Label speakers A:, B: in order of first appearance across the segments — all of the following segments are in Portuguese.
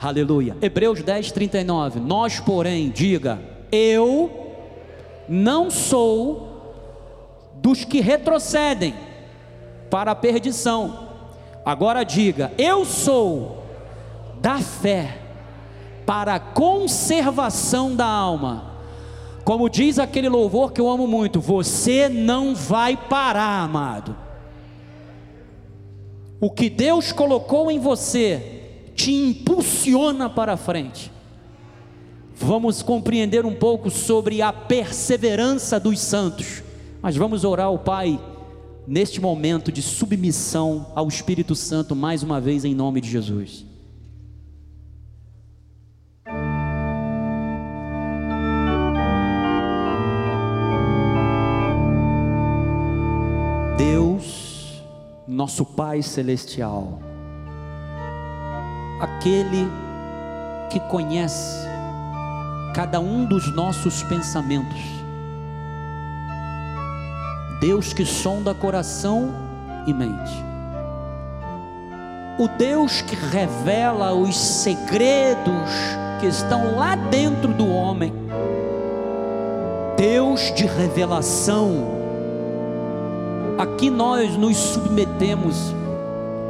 A: Aleluia. Hebreus 10, 39. Nós, porém, diga, eu não sou dos que retrocedem para a perdição. Agora diga, eu sou da fé para a conservação da alma. Como diz aquele louvor que eu amo muito, você não vai parar, amado. O que Deus colocou em você te impulsiona para frente. Vamos compreender um pouco sobre a perseverança dos santos, mas vamos orar ao Pai neste momento de submissão ao Espírito Santo mais uma vez em nome de Jesus. Deus, nosso Pai celestial, aquele que conhece cada um dos nossos pensamentos, Deus que sonda coração e mente, o Deus que revela os segredos que estão lá dentro do homem, Deus de revelação, Aqui nós nos submetemos.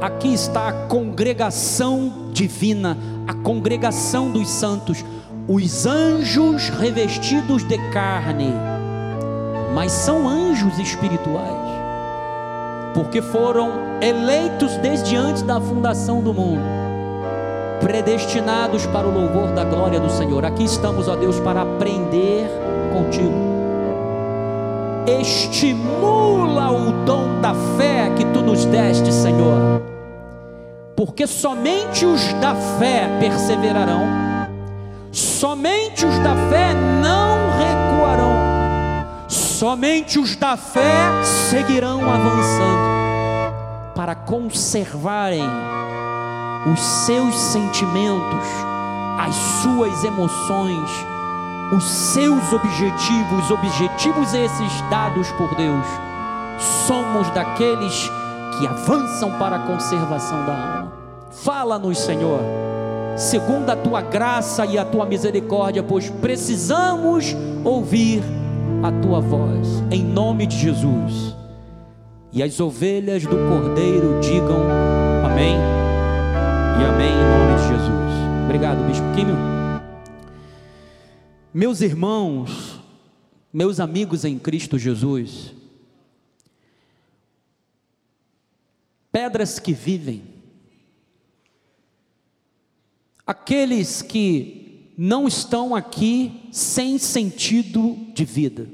A: Aqui está a congregação divina, a congregação dos santos, os anjos revestidos de carne, mas são anjos espirituais, porque foram eleitos desde antes da fundação do mundo, predestinados para o louvor da glória do Senhor. Aqui estamos, ó Deus, para aprender contigo estimula o dom da fé que tu nos deste, Senhor, porque somente os da fé perseverarão, somente os da fé não recuarão, somente os da fé seguirão avançando, para conservarem os seus sentimentos, as suas emoções, os seus objetivos, objetivos esses dados por Deus, somos daqueles que avançam para a conservação da alma. Fala-nos, Senhor, segundo a tua graça e a tua misericórdia, pois precisamos ouvir a tua voz, em nome de Jesus. E as ovelhas do Cordeiro digam amém e amém em nome de Jesus. Obrigado, Bispo Químio. Meus irmãos, meus amigos em Cristo Jesus, pedras que vivem, aqueles que não estão aqui sem sentido de vida,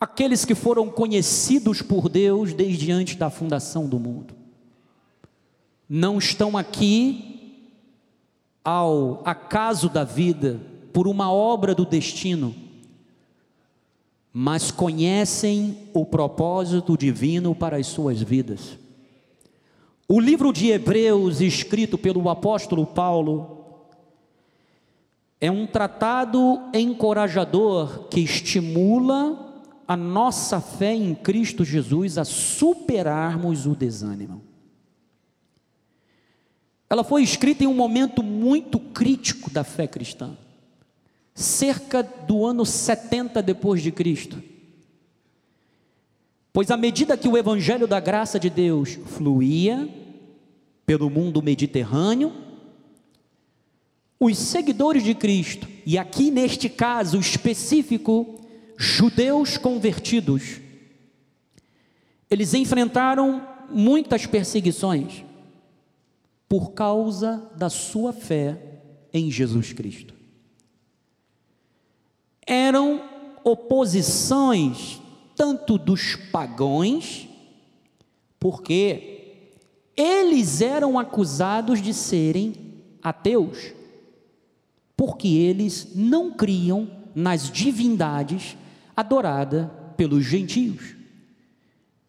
A: aqueles que foram conhecidos por Deus desde antes da fundação do mundo, não estão aqui ao acaso da vida, por uma obra do destino, mas conhecem o propósito divino para as suas vidas. O livro de Hebreus, escrito pelo apóstolo Paulo, é um tratado encorajador que estimula a nossa fé em Cristo Jesus a superarmos o desânimo. Ela foi escrita em um momento muito crítico da fé cristã, cerca do ano 70 depois de Cristo. Pois à medida que o evangelho da graça de Deus fluía pelo mundo mediterrâneo, os seguidores de Cristo, e aqui neste caso específico, judeus convertidos, eles enfrentaram muitas perseguições por causa da sua fé em Jesus Cristo. Eram oposições tanto dos pagãos, porque eles eram acusados de serem ateus, porque eles não criam nas divindades adoradas pelos gentios.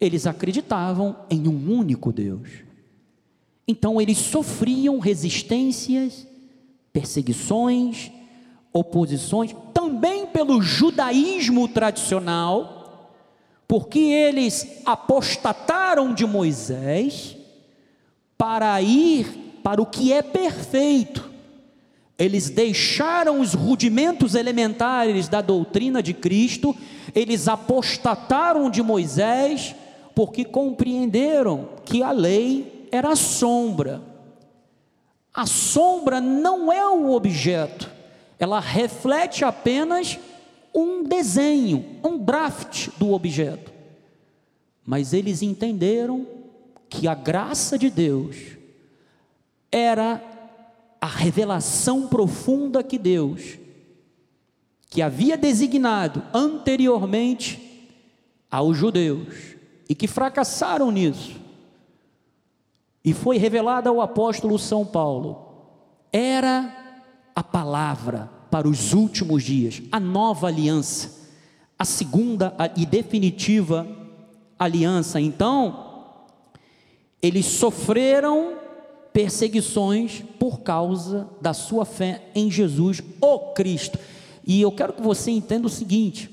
A: Eles acreditavam em um único Deus. Então eles sofriam resistências, perseguições, oposições, também pelo judaísmo tradicional, porque eles apostataram de Moisés para ir para o que é perfeito. Eles deixaram os rudimentos elementares da doutrina de Cristo, eles apostataram de Moisés, porque compreenderam que a lei era a sombra. A sombra não é o objeto, ela reflete apenas um desenho, um draft do objeto. Mas eles entenderam que a graça de Deus era a revelação profunda que Deus, que havia designado anteriormente aos judeus e que fracassaram nisso, e foi revelada ao apóstolo São Paulo, era a palavra para os últimos dias, a nova aliança, a segunda e definitiva aliança. Então, eles sofreram perseguições por causa da sua fé em Jesus, o Cristo. E eu quero que você entenda o seguinte: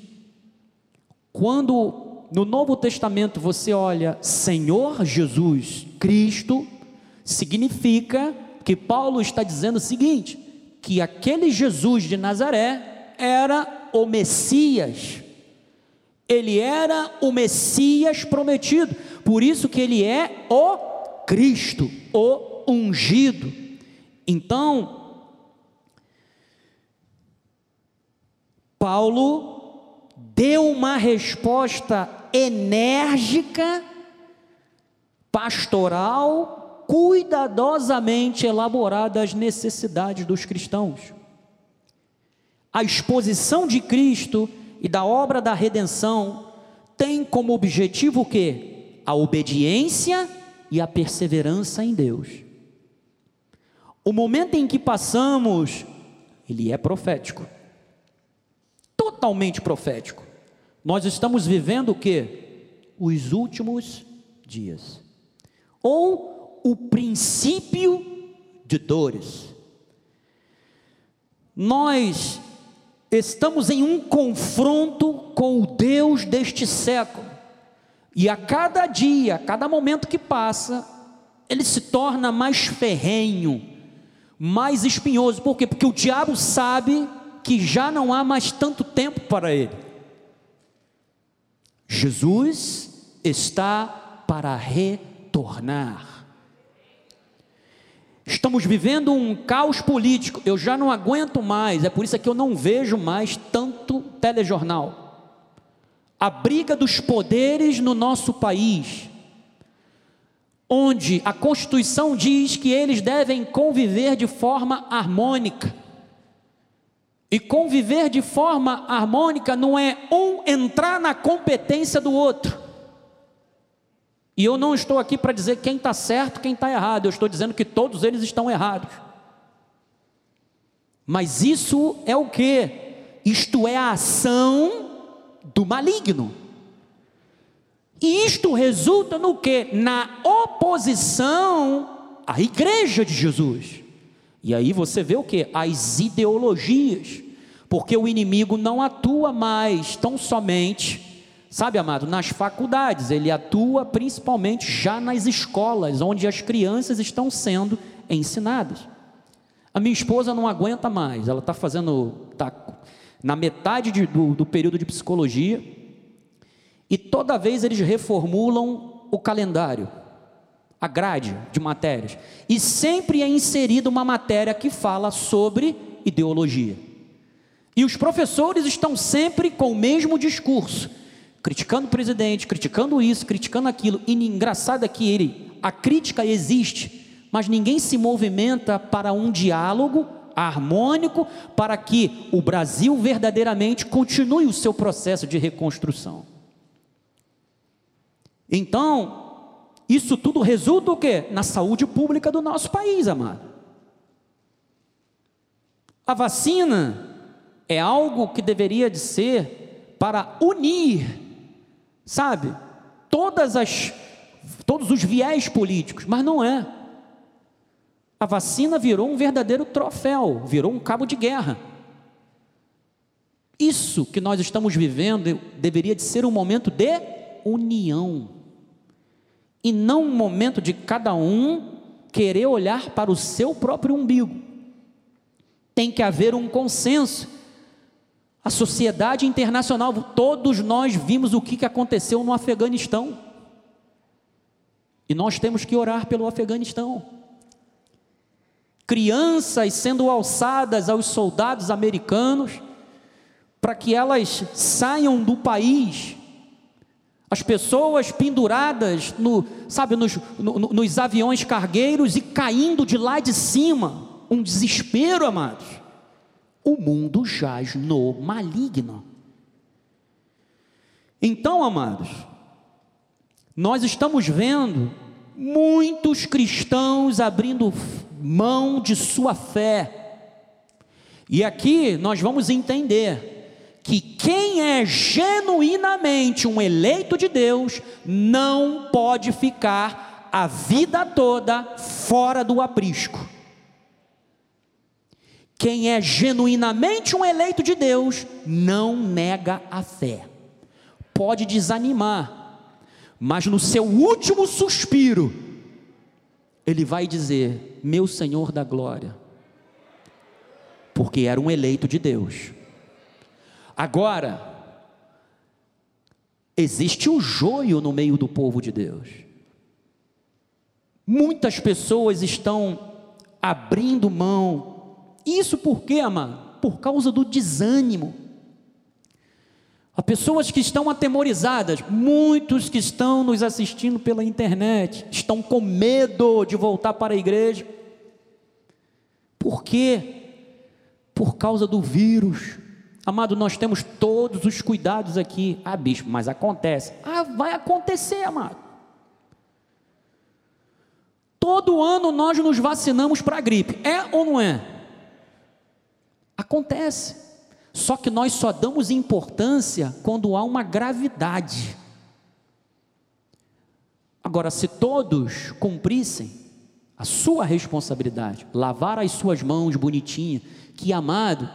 A: quando no Novo Testamento você olha Senhor Jesus Cristo, significa que Paulo está dizendo o seguinte: que aquele Jesus de Nazaré era o Messias. Ele era o Messias prometido. Por isso que ele é o Cristo, o ungido. Então, Paulo deu uma resposta enérgica, pastoral, cuidadosamente elaborada às necessidades dos cristãos. A exposição de Cristo e da obra da redenção tem como objetivo o quê? A obediência e a perseverança em Deus. O momento em que passamos, ele é profético. Totalmente profético. Nós estamos vivendo o que? Os últimos dias. Ou o princípio de dores. Nós estamos em um confronto com o Deus deste século, e a cada dia, a cada momento que passa, ele se torna mais ferrenho, mais espinhoso. Por quê? Porque o diabo sabe que já não há mais tanto tempo para ele. Jesus está para retornar. Estamos vivendo um caos político, eu já não aguento mais, é por isso que eu não vejo mais tanto telejornal. A briga dos poderes no nosso país, onde a Constituição diz que eles devem conviver de forma harmônica. E conviver de forma harmônica não é um entrar na competência do outro. E eu não estou aqui para dizer quem está certo, quem está errado, eu estou dizendo que todos eles estão errados. Mas isso é o que? Isto é a ação do maligno. E isto resulta no que? Na oposição à igreja de Jesus. E aí você vê o que? As ideologias. Porque o inimigo não atua mais tão somente Sabe, amado, nas faculdades, ele atua principalmente já nas escolas, onde as crianças estão sendo ensinadas. A minha esposa não aguenta mais, ela está fazendo, está na metade de, do, do período de psicologia, e toda vez eles reformulam o calendário, a grade de matérias, e sempre é inserida uma matéria que fala sobre ideologia. E os professores estão sempre com o mesmo discurso criticando o presidente, criticando isso, criticando aquilo. E engraçado é que ele, a crítica existe, mas ninguém se movimenta para um diálogo harmônico para que o Brasil verdadeiramente continue o seu processo de reconstrução. Então, isso tudo resulta o quê? Na saúde pública do nosso país, amado. A vacina é algo que deveria de ser para unir sabe? Todas as todos os viés políticos, mas não é. A vacina virou um verdadeiro troféu, virou um cabo de guerra. Isso que nós estamos vivendo deveria de ser um momento de união e não um momento de cada um querer olhar para o seu próprio umbigo. Tem que haver um consenso. A sociedade internacional, todos nós vimos o que aconteceu no Afeganistão. E nós temos que orar pelo Afeganistão. Crianças sendo alçadas aos soldados americanos para que elas saiam do país. As pessoas penduradas no, sabe, nos, no, nos aviões cargueiros e caindo de lá de cima. Um desespero, amados. O mundo jaz no maligno. Então, amados, nós estamos vendo muitos cristãos abrindo mão de sua fé. E aqui nós vamos entender que quem é genuinamente um eleito de Deus não pode ficar a vida toda fora do aprisco. Quem é genuinamente um eleito de Deus não nega a fé. Pode desanimar, mas no seu último suspiro, ele vai dizer: Meu Senhor da glória, porque era um eleito de Deus. Agora, existe o joio no meio do povo de Deus. Muitas pessoas estão abrindo mão. Isso por quê, amado? Por causa do desânimo. Há pessoas que estão atemorizadas, muitos que estão nos assistindo pela internet, estão com medo de voltar para a igreja. Por quê? Por causa do vírus. Amado, nós temos todos os cuidados aqui. Ah, bicho, mas acontece. Ah, vai acontecer, amado. Todo ano nós nos vacinamos para a gripe. É ou não é? Acontece. Só que nós só damos importância quando há uma gravidade. Agora, se todos cumprissem a sua responsabilidade, lavar as suas mãos bonitinha, que amado,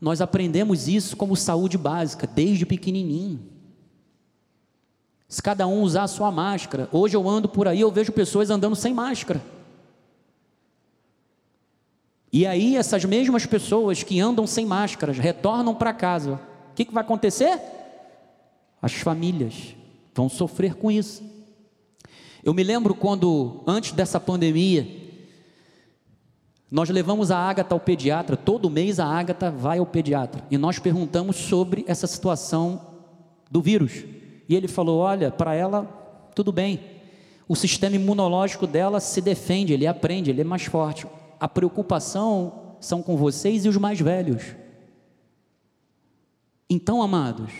A: nós aprendemos isso como saúde básica, desde pequenininho. Se cada um usar a sua máscara, hoje eu ando por aí, eu vejo pessoas andando sem máscara. E aí, essas mesmas pessoas que andam sem máscaras retornam para casa. O que, que vai acontecer? As famílias vão sofrer com isso. Eu me lembro quando, antes dessa pandemia, nós levamos a Ágata ao pediatra, todo mês a Ágata vai ao pediatra, e nós perguntamos sobre essa situação do vírus. E ele falou: olha, para ela, tudo bem, o sistema imunológico dela se defende, ele aprende, ele é mais forte a preocupação são com vocês e os mais velhos. Então, amados,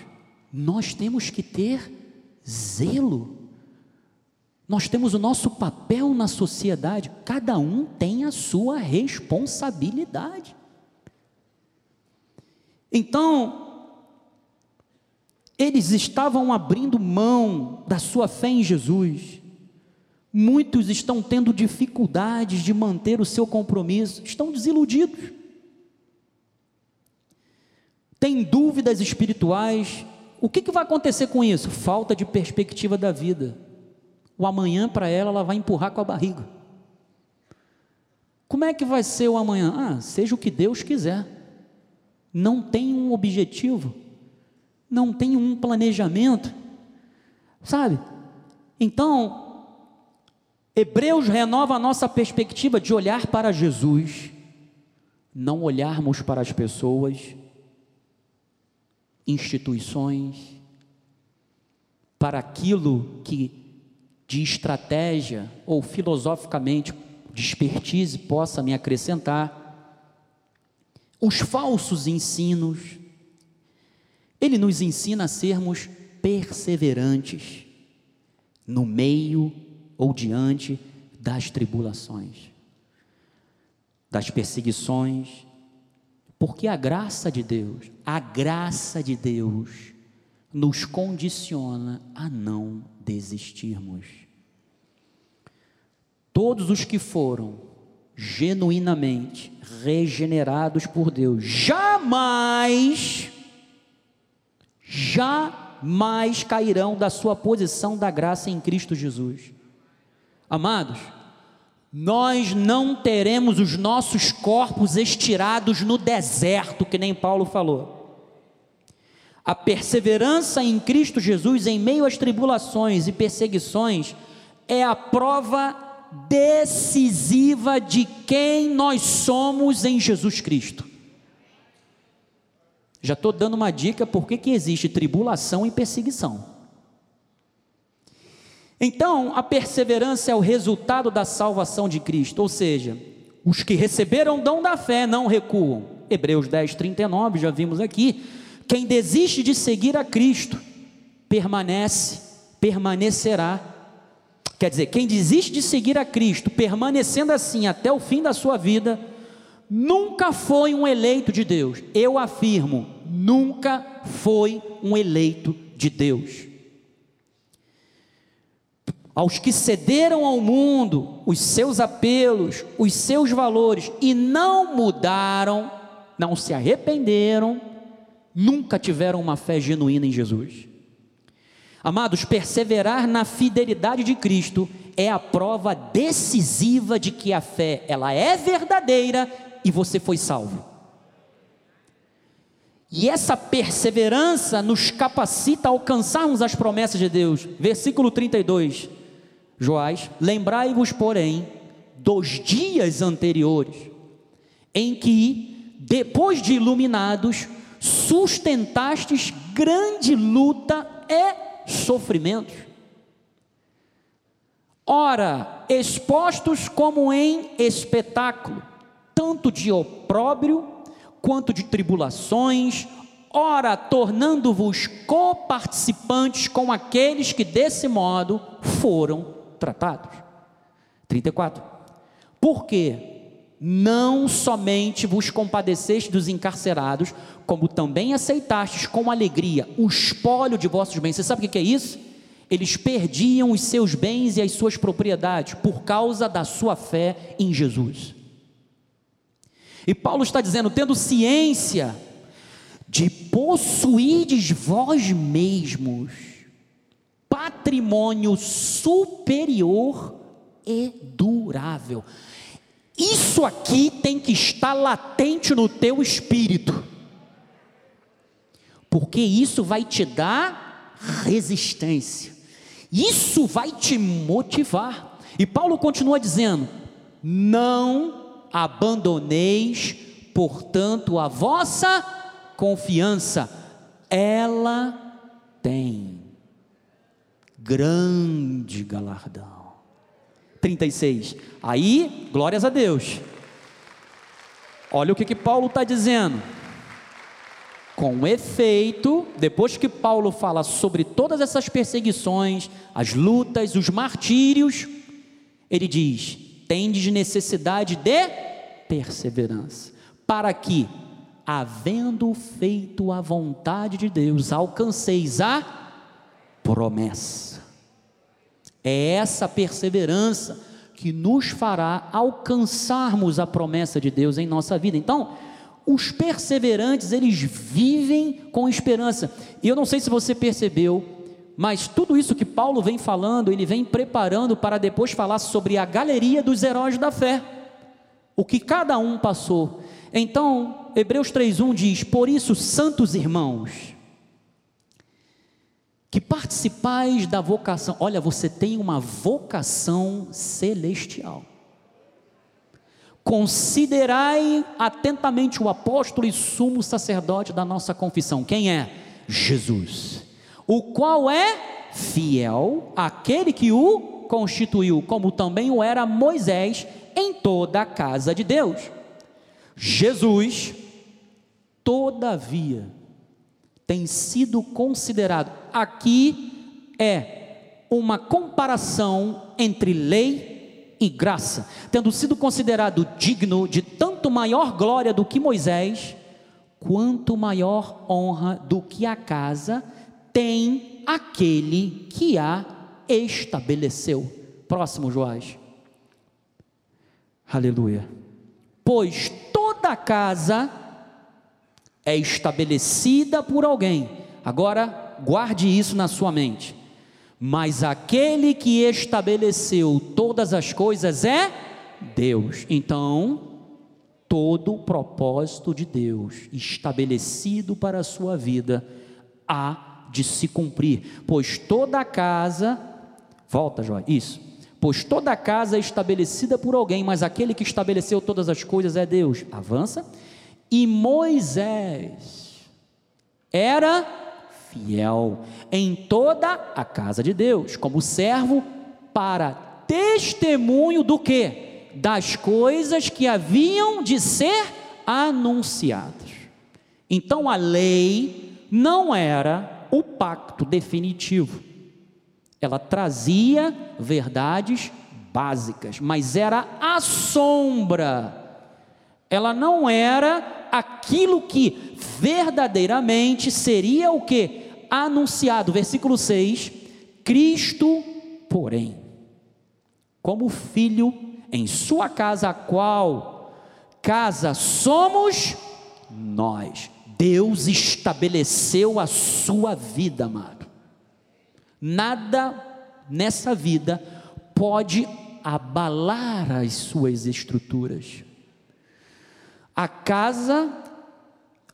A: nós temos que ter zelo. Nós temos o nosso papel na sociedade, cada um tem a sua responsabilidade. Então, eles estavam abrindo mão da sua fé em Jesus, Muitos estão tendo dificuldades de manter o seu compromisso, estão desiludidos. Tem dúvidas espirituais. O que, que vai acontecer com isso? Falta de perspectiva da vida. O amanhã para ela, ela vai empurrar com a barriga. Como é que vai ser o amanhã? Ah, seja o que Deus quiser. Não tem um objetivo, não tem um planejamento, sabe? Então, Hebreus renova a nossa perspectiva de olhar para Jesus, não olharmos para as pessoas, instituições, para aquilo que de estratégia ou filosoficamente de expertise possa me acrescentar, os falsos ensinos. Ele nos ensina a sermos perseverantes no meio ou diante das tribulações, das perseguições, porque a graça de Deus, a graça de Deus, nos condiciona a não desistirmos. Todos os que foram genuinamente regenerados por Deus, jamais, jamais cairão da sua posição da graça em Cristo Jesus. Amados, nós não teremos os nossos corpos estirados no deserto, que nem Paulo falou. A perseverança em Cristo Jesus em meio às tribulações e perseguições é a prova decisiva de quem nós somos em Jesus Cristo. Já estou dando uma dica por que existe tribulação e perseguição. Então, a perseverança é o resultado da salvação de Cristo, ou seja, os que receberam o dom da fé não recuam. Hebreus 10, 39, já vimos aqui. Quem desiste de seguir a Cristo, permanece, permanecerá. Quer dizer, quem desiste de seguir a Cristo, permanecendo assim até o fim da sua vida, nunca foi um eleito de Deus. Eu afirmo, nunca foi um eleito de Deus. Aos que cederam ao mundo os seus apelos, os seus valores e não mudaram, não se arrependeram, nunca tiveram uma fé genuína em Jesus. Amados, perseverar na fidelidade de Cristo é a prova decisiva de que a fé ela é verdadeira e você foi salvo. E essa perseverança nos capacita a alcançarmos as promessas de Deus. Versículo 32, Joás: Lembrai-vos, porém, dos dias anteriores, em que, depois de iluminados, sustentastes grande luta e sofrimentos. Ora, expostos como em espetáculo, tanto de opróbrio quanto de tribulações, ora tornando-vos coparticipantes com aqueles que desse modo foram tratados. 34. Porque não somente vos compadeceste dos encarcerados, como também aceitastes com alegria o espólio de vossos bens. Você sabe o que é isso? Eles perdiam os seus bens e as suas propriedades por causa da sua fé em Jesus. E Paulo está dizendo: tendo ciência de possuirdes vós mesmos patrimônio superior e durável. Isso aqui tem que estar latente no teu espírito, porque isso vai te dar resistência, isso vai te motivar. E Paulo continua dizendo: não abandoneis, portanto, a vossa confiança, ela tem grande galardão. 36. Aí, glórias a Deus. Olha o que, que Paulo está dizendo. Com efeito, depois que Paulo fala sobre todas essas perseguições, as lutas, os martírios, ele diz: tendes necessidade de perseverança, para que, havendo feito a vontade de Deus, alcanceis a promessa. É essa perseverança que nos fará alcançarmos a promessa de Deus em nossa vida. Então, os perseverantes, eles vivem com esperança. E eu não sei se você percebeu, mas tudo isso que Paulo vem falando, ele vem preparando para depois falar sobre a galeria dos heróis da fé, o que cada um passou. Então, Hebreus 3:1 diz: "Por isso, santos irmãos, que participais da vocação. Olha, você tem uma vocação celestial. Considerai atentamente o apóstolo e sumo sacerdote da nossa confissão. Quem é? Jesus o qual é fiel àquele que o constituiu, como também o era Moisés em toda a casa de Deus. Jesus, todavia, tem sido considerado, aqui é uma comparação entre lei e graça, tendo sido considerado digno de tanto maior glória do que Moisés, quanto maior honra do que a casa tem aquele que a estabeleceu. Próximo, Joás. Aleluia. Pois toda casa é estabelecida por alguém. Agora, guarde isso na sua mente. Mas aquele que estabeleceu todas as coisas é Deus. Então, todo o propósito de Deus estabelecido para a sua vida há de se cumprir, pois toda casa, volta, Jó, isso. Pois toda casa é estabelecida por alguém, mas aquele que estabeleceu todas as coisas é Deus. Avança. E Moisés era fiel em toda a casa de Deus, como servo para testemunho do que? Das coisas que haviam de ser anunciadas. Então a lei não era o pacto definitivo. Ela trazia verdades básicas, mas era a sombra. Ela não era aquilo que verdadeiramente seria o que anunciado, versículo 6, Cristo, porém, como filho em sua casa, a qual casa somos nós. Deus estabeleceu a sua vida, amado. Nada nessa vida pode abalar as suas estruturas. A casa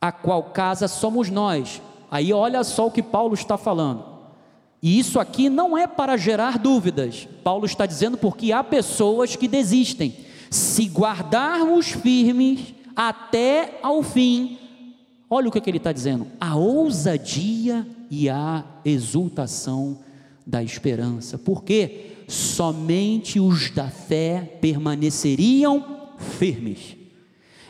A: a qual casa somos nós, Aí olha só o que Paulo está falando. E isso aqui não é para gerar dúvidas. Paulo está dizendo porque há pessoas que desistem. Se guardarmos firmes até ao fim, olha o que, que ele está dizendo: a ousadia e a exultação da esperança. Porque somente os da fé permaneceriam firmes.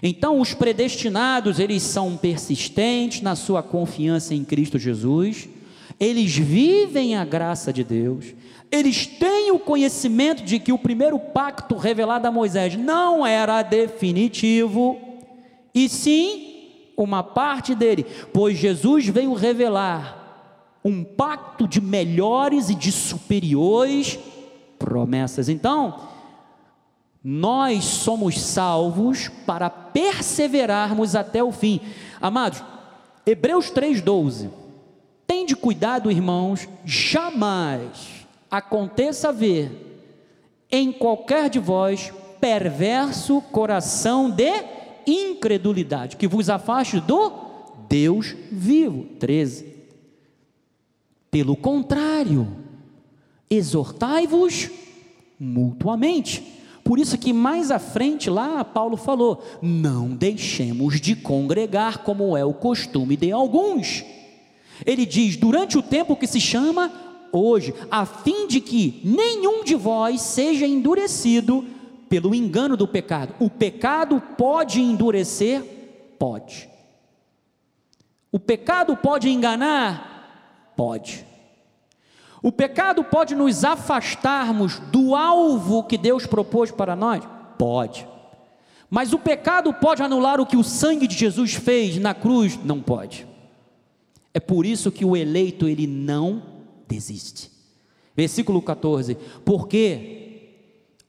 A: Então, os predestinados, eles são persistentes na sua confiança em Cristo Jesus, eles vivem a graça de Deus, eles têm o conhecimento de que o primeiro pacto revelado a Moisés não era definitivo, e sim uma parte dele, pois Jesus veio revelar um pacto de melhores e de superiores promessas. Então, nós somos salvos para perseverarmos até o fim. Amados, Hebreus 3,12. Tende cuidado, irmãos, jamais aconteça ver em qualquer de vós perverso coração de incredulidade, que vos afaste do Deus vivo. 13. Pelo contrário, exortai-vos mutuamente por isso que mais à frente lá Paulo falou: "Não deixemos de congregar como é o costume de alguns". Ele diz: "Durante o tempo que se chama hoje, a fim de que nenhum de vós seja endurecido pelo engano do pecado. O pecado pode endurecer? Pode. O pecado pode enganar? Pode. O pecado pode nos afastarmos do alvo que Deus propôs para nós? Pode. Mas o pecado pode anular o que o sangue de Jesus fez na cruz? Não pode. É por isso que o eleito ele não desiste. Versículo 14. Porque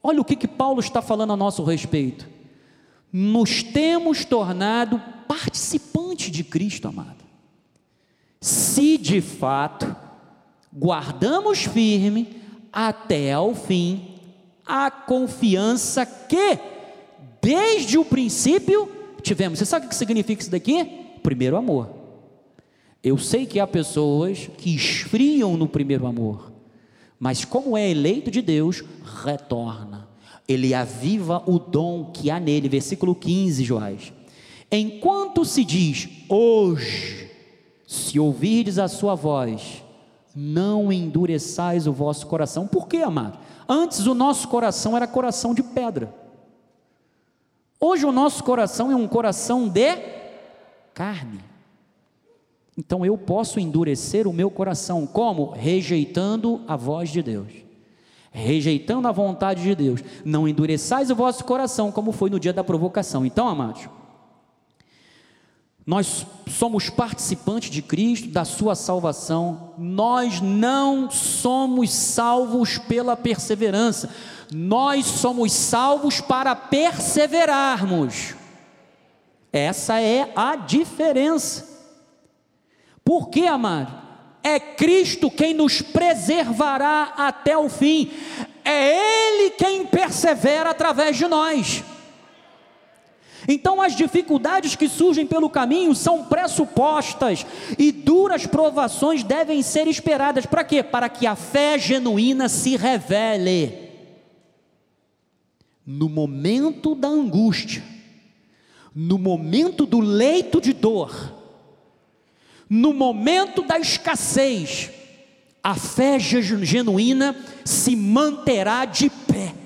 A: olha o que, que Paulo está falando a nosso respeito. Nos temos tornado participantes de Cristo, amado. Se de fato guardamos firme até ao fim a confiança que desde o princípio tivemos. Você sabe o que significa isso daqui? Primeiro amor. Eu sei que há pessoas que esfriam no primeiro amor, mas como é eleito de Deus, retorna. Ele aviva o dom que há nele. Versículo 15, Joás. Enquanto se diz hoje, se ouvirdes a sua voz, não endureçais o vosso coração. Por quê, amado? Antes o nosso coração era coração de pedra. Hoje o nosso coração é um coração de carne. Então eu posso endurecer o meu coração como? Rejeitando a voz de Deus. Rejeitando a vontade de Deus. Não endureçais o vosso coração como foi no dia da provocação. Então, amados, nós somos participantes de Cristo, da sua salvação. Nós não somos salvos pela perseverança. Nós somos salvos para perseverarmos. Essa é a diferença. Por que, amado? É Cristo quem nos preservará até o fim. é Ele quem persevera através de nós. Então, as dificuldades que surgem pelo caminho são pressupostas e duras provações devem ser esperadas. Para quê? Para que a fé genuína se revele. No momento da angústia, no momento do leito de dor, no momento da escassez, a fé genuína se manterá de pé.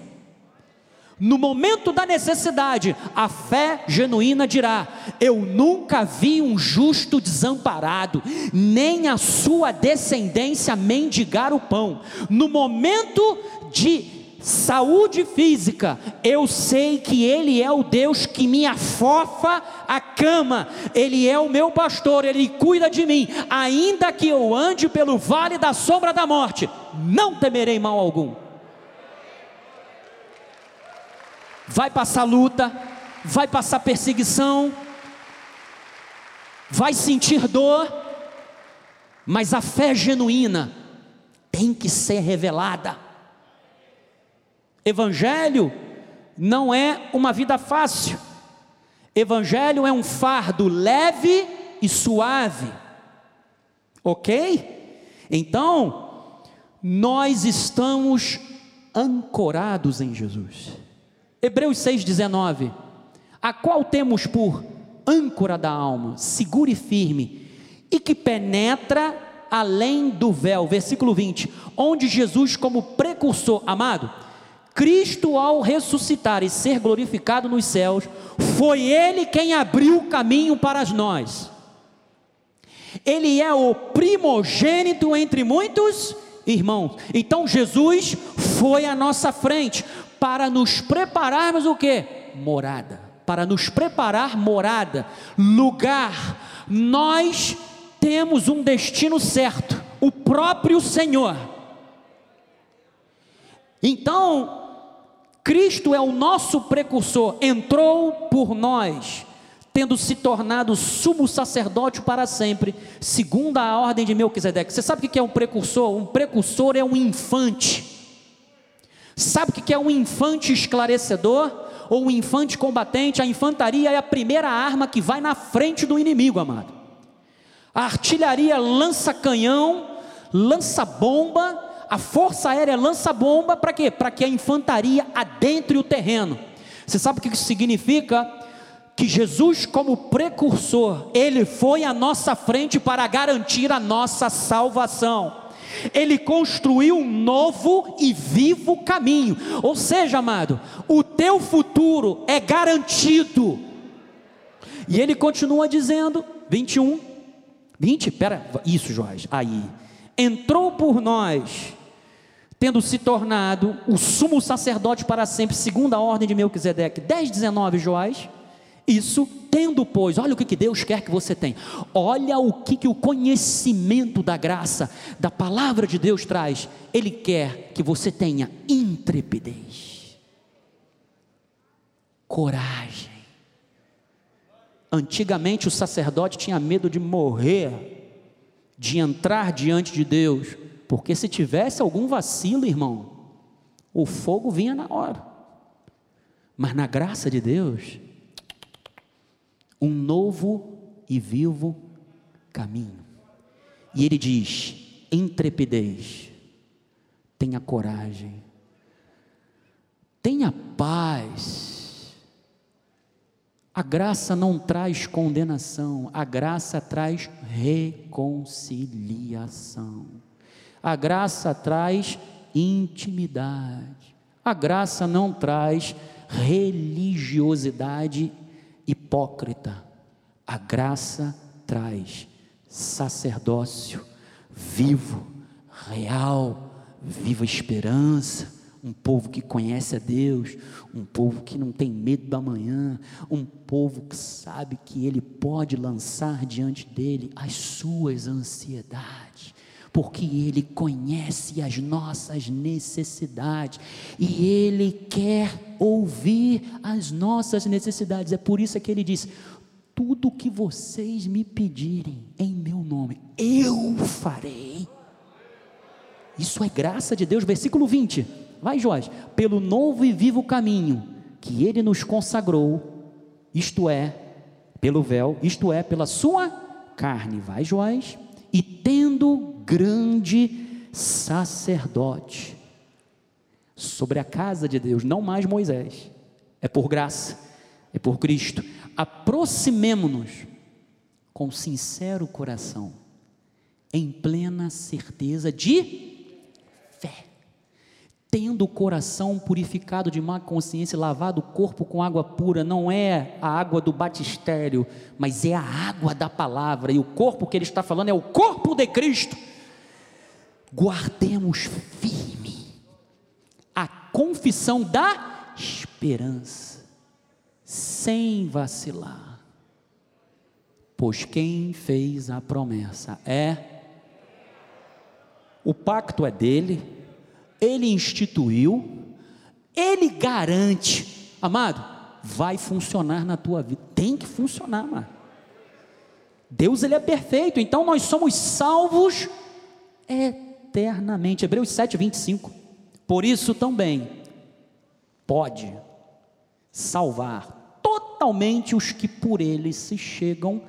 A: No momento da necessidade, a fé genuína dirá: Eu nunca vi um justo desamparado, nem a sua descendência mendigar o pão. No momento de saúde física, eu sei que Ele é o Deus que me afofa a cama, Ele é o meu pastor, Ele cuida de mim, ainda que eu ande pelo vale da sombra da morte, não temerei mal algum vai passar luta, vai passar perseguição, vai sentir dor, mas a fé genuína tem que ser revelada. Evangelho não é uma vida fácil, Evangelho é um fardo leve e suave, ok? Então, nós estamos ancorados em Jesus. Hebreus 6,19: A qual temos por âncora da alma, segura e firme, e que penetra além do véu. Versículo 20: Onde Jesus, como precursor, amado, Cristo ao ressuscitar e ser glorificado nos céus, foi Ele quem abriu o caminho para nós. Ele é o primogênito entre muitos irmãos. Então Jesus foi à nossa frente, para nos prepararmos o que? Morada. Para nos preparar morada, lugar. Nós temos um destino certo, o próprio Senhor. Então, Cristo é o nosso precursor, entrou por nós, tendo se tornado sumo sacerdote para sempre, segundo a ordem de Melquisedeque. Você sabe o que é um precursor? Um precursor é um infante Sabe o que é um infante esclarecedor? Ou um infante combatente? A infantaria é a primeira arma que vai na frente do inimigo, amado. A artilharia lança canhão, lança bomba, a força aérea lança bomba, para quê? Para que a infantaria adentre o terreno. Você sabe o que isso significa? Que Jesus, como precursor, ele foi à nossa frente para garantir a nossa salvação ele construiu um novo e vivo caminho. Ou seja, amado, o teu futuro é garantido. E ele continua dizendo, 21, 20, pera, isso, Jorge, aí, entrou por nós, tendo se tornado o sumo sacerdote para sempre, segundo a ordem de Melquisedeque, 10, 19, Joás, isso tendo, pois, olha o que, que Deus quer que você tenha, olha o que, que o conhecimento da graça, da palavra de Deus traz, Ele quer que você tenha intrepidez, coragem. Antigamente o sacerdote tinha medo de morrer, de entrar diante de Deus, porque se tivesse algum vacilo, irmão, o fogo vinha na hora. Mas na graça de Deus, um novo e vivo caminho. E ele diz: intrepidez, tenha coragem, tenha paz. A graça não traz condenação, a graça traz reconciliação. A graça traz intimidade. A graça não traz religiosidade hipócrita. A graça traz sacerdócio vivo, real, viva esperança, um povo que conhece a Deus, um povo que não tem medo da manhã, um povo que sabe que Ele pode lançar diante dele as suas ansiedades porque Ele conhece as nossas necessidades e Ele quer ouvir as nossas necessidades. É por isso que Ele diz: tudo que vocês me pedirem em meu nome, eu farei. Isso é graça de Deus, versículo 20. vai Joás, pelo novo e vivo caminho que ele nos consagrou, isto é, pelo véu, isto é, pela sua carne, vai Joás, e tendo grande sacerdote sobre a casa de Deus, não mais Moisés, é por graça, é por Cristo. Aproximemo-nos com sincero coração, em plena certeza de fé, tendo o coração purificado de má consciência, lavado o corpo com água pura, não é a água do batistério, mas é a água da palavra, e o corpo que ele está falando é o corpo de Cristo. Guardemos firme a confissão da esperança, sem vacilar Pois quem fez a promessa é. O pacto é dele, ele instituiu, ele garante. Amado, vai funcionar na tua vida. Tem que funcionar, amado. Deus ele é perfeito, então nós somos salvos eternamente. Hebreus 7, 25. Por isso também pode salvar totalmente os que por ele se chegam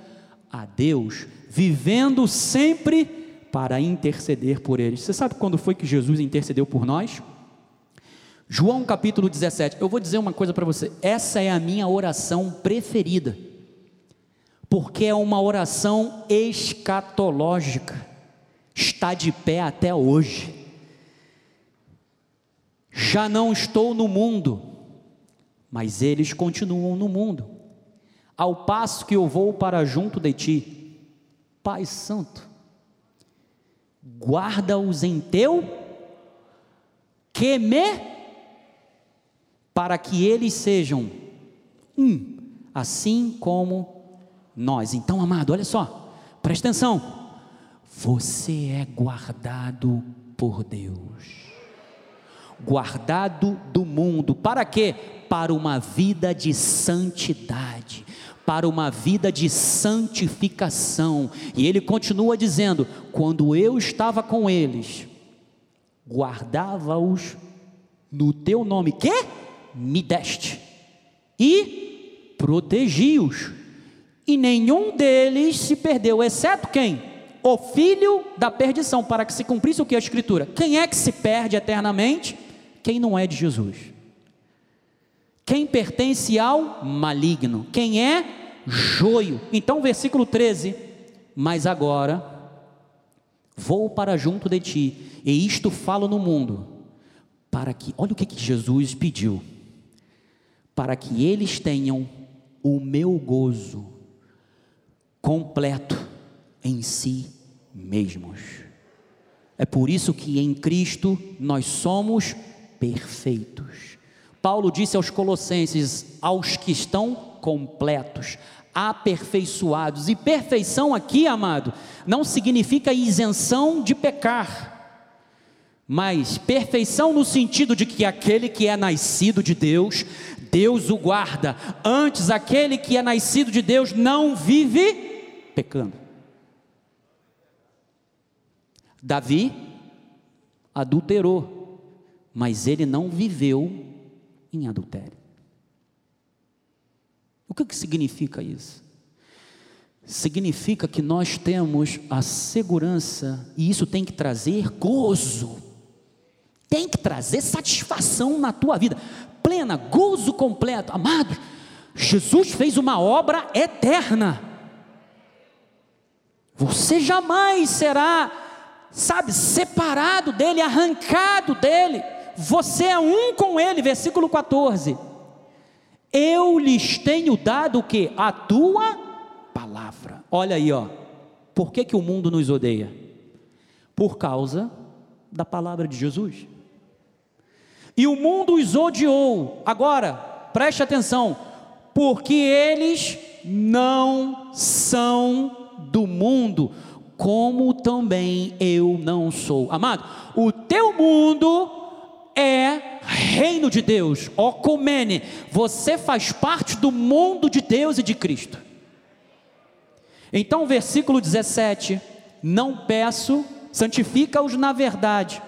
A: a Deus, vivendo sempre para interceder por eles. Você sabe quando foi que Jesus intercedeu por nós? João capítulo 17. Eu vou dizer uma coisa para você. Essa é a minha oração preferida. Porque é uma oração escatológica. Está de pé até hoje. Já não estou no mundo, mas eles continuam no mundo ao passo que eu vou para junto de ti. Pai Santo, guarda-os em teu que me, para que eles sejam um, assim como nós. Então, amado, olha só, presta atenção. Você é guardado por Deus, guardado do mundo, para quê? Para uma vida de santidade. Para uma vida de santificação. E ele continua dizendo: quando eu estava com eles, guardava-os no teu nome, que me deste, e protegi-os, e nenhum deles se perdeu, exceto quem? O filho da perdição, para que se cumprisse o que a Escritura. Quem é que se perde eternamente? Quem não é de Jesus. Quem pertence ao maligno? Quem é joio? Então, versículo 13: Mas agora vou para junto de ti, e isto falo no mundo, para que, olha o que, que Jesus pediu, para que eles tenham o meu gozo completo em si mesmos. É por isso que em Cristo nós somos perfeitos. Paulo disse aos Colossenses, aos que estão completos, aperfeiçoados. E perfeição aqui, amado, não significa isenção de pecar, mas perfeição no sentido de que aquele que é nascido de Deus, Deus o guarda. Antes, aquele que é nascido de Deus não vive pecando. Davi adulterou, mas ele não viveu em adultério. O que, que significa isso? Significa que nós temos a segurança, e isso tem que trazer gozo, tem que trazer satisfação na tua vida, plena, gozo completo. Amado, Jesus fez uma obra eterna. Você jamais será, sabe, separado dele, arrancado dele você é um com ele, versículo 14. Eu lhes tenho dado o que? A tua palavra. Olha aí, ó. Por que, que o mundo nos odeia? Por causa da palavra de Jesus. E o mundo os odiou. Agora, preste atenção, porque eles não são do mundo, como também eu não sou. Amado, o teu mundo é reino de Deus, ocumene, você faz parte do mundo de Deus e de Cristo. Então, versículo 17: Não peço, santifica-os na verdade.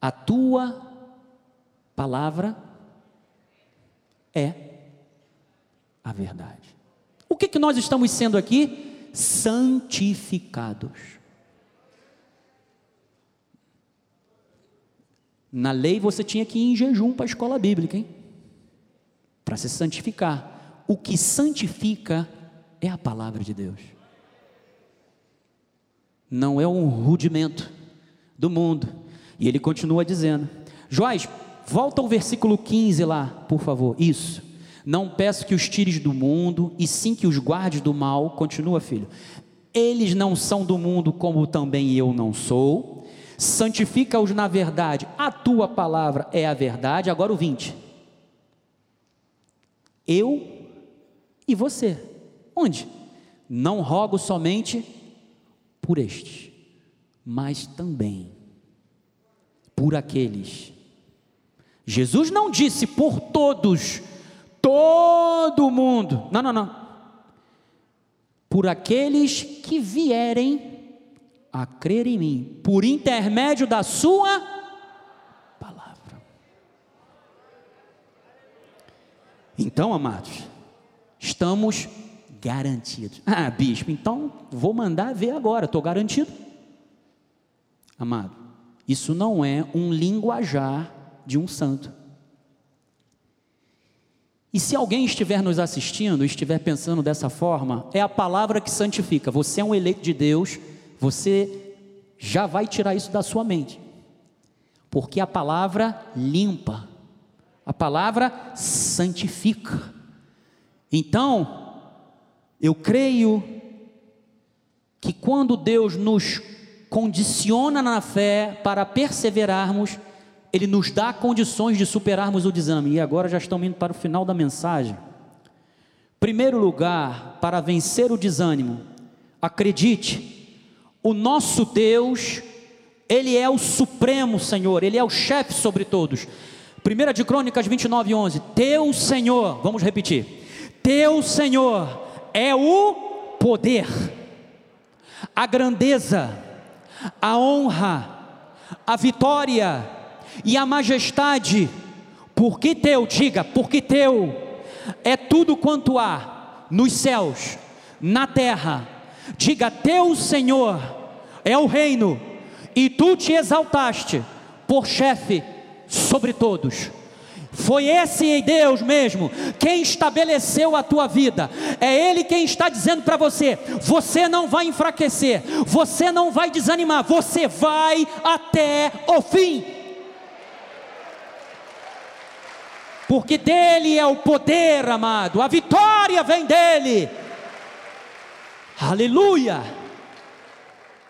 A: A tua palavra é a verdade. O que, que nós estamos sendo aqui? Santificados. Na lei você tinha que ir em jejum para a escola bíblica, hein? Para se santificar. O que santifica é a palavra de Deus. Não é um rudimento do mundo. E ele continua dizendo: Joás, volta ao versículo 15 lá, por favor. Isso. Não peço que os tires do mundo, e sim que os guardes do mal. Continua, filho. Eles não são do mundo, como também eu não sou. Santifica-os na verdade. A tua palavra é a verdade. Agora o 20. Eu e você. Onde? Não rogo somente por estes, mas também por aqueles. Jesus não disse por todos, todo mundo. Não, não, não. Por aqueles que vierem a crer em mim, por intermédio da Sua palavra. Então, amados, estamos garantidos. Ah, bispo, então vou mandar ver agora, estou garantido. Amado, isso não é um linguajar de um santo. E se alguém estiver nos assistindo, estiver pensando dessa forma, é a palavra que santifica. Você é um eleito de Deus, você já vai tirar isso da sua mente. Porque a palavra limpa, a palavra santifica. Então, eu creio que quando Deus nos condiciona na fé para perseverarmos, Ele nos dá condições de superarmos o desânimo. E agora já estamos indo para o final da mensagem. Primeiro lugar, para vencer o desânimo, acredite, o nosso Deus, Ele é o supremo Senhor, Ele é o chefe sobre todos. Primeira de Crônicas 29, 11. Teu Senhor, vamos repetir. Teu Senhor é o poder, a grandeza, a honra, a vitória e a majestade, porque teu, diga, porque teu é tudo quanto há nos céus, na terra. Diga, teu Senhor é o reino, e tu te exaltaste por chefe sobre todos. Foi esse Deus mesmo quem estabeleceu a tua vida. É Ele quem está dizendo para você: você não vai enfraquecer, você não vai desanimar, você vai até o fim. Porque dele é o poder, amado, a vitória vem dele. Aleluia!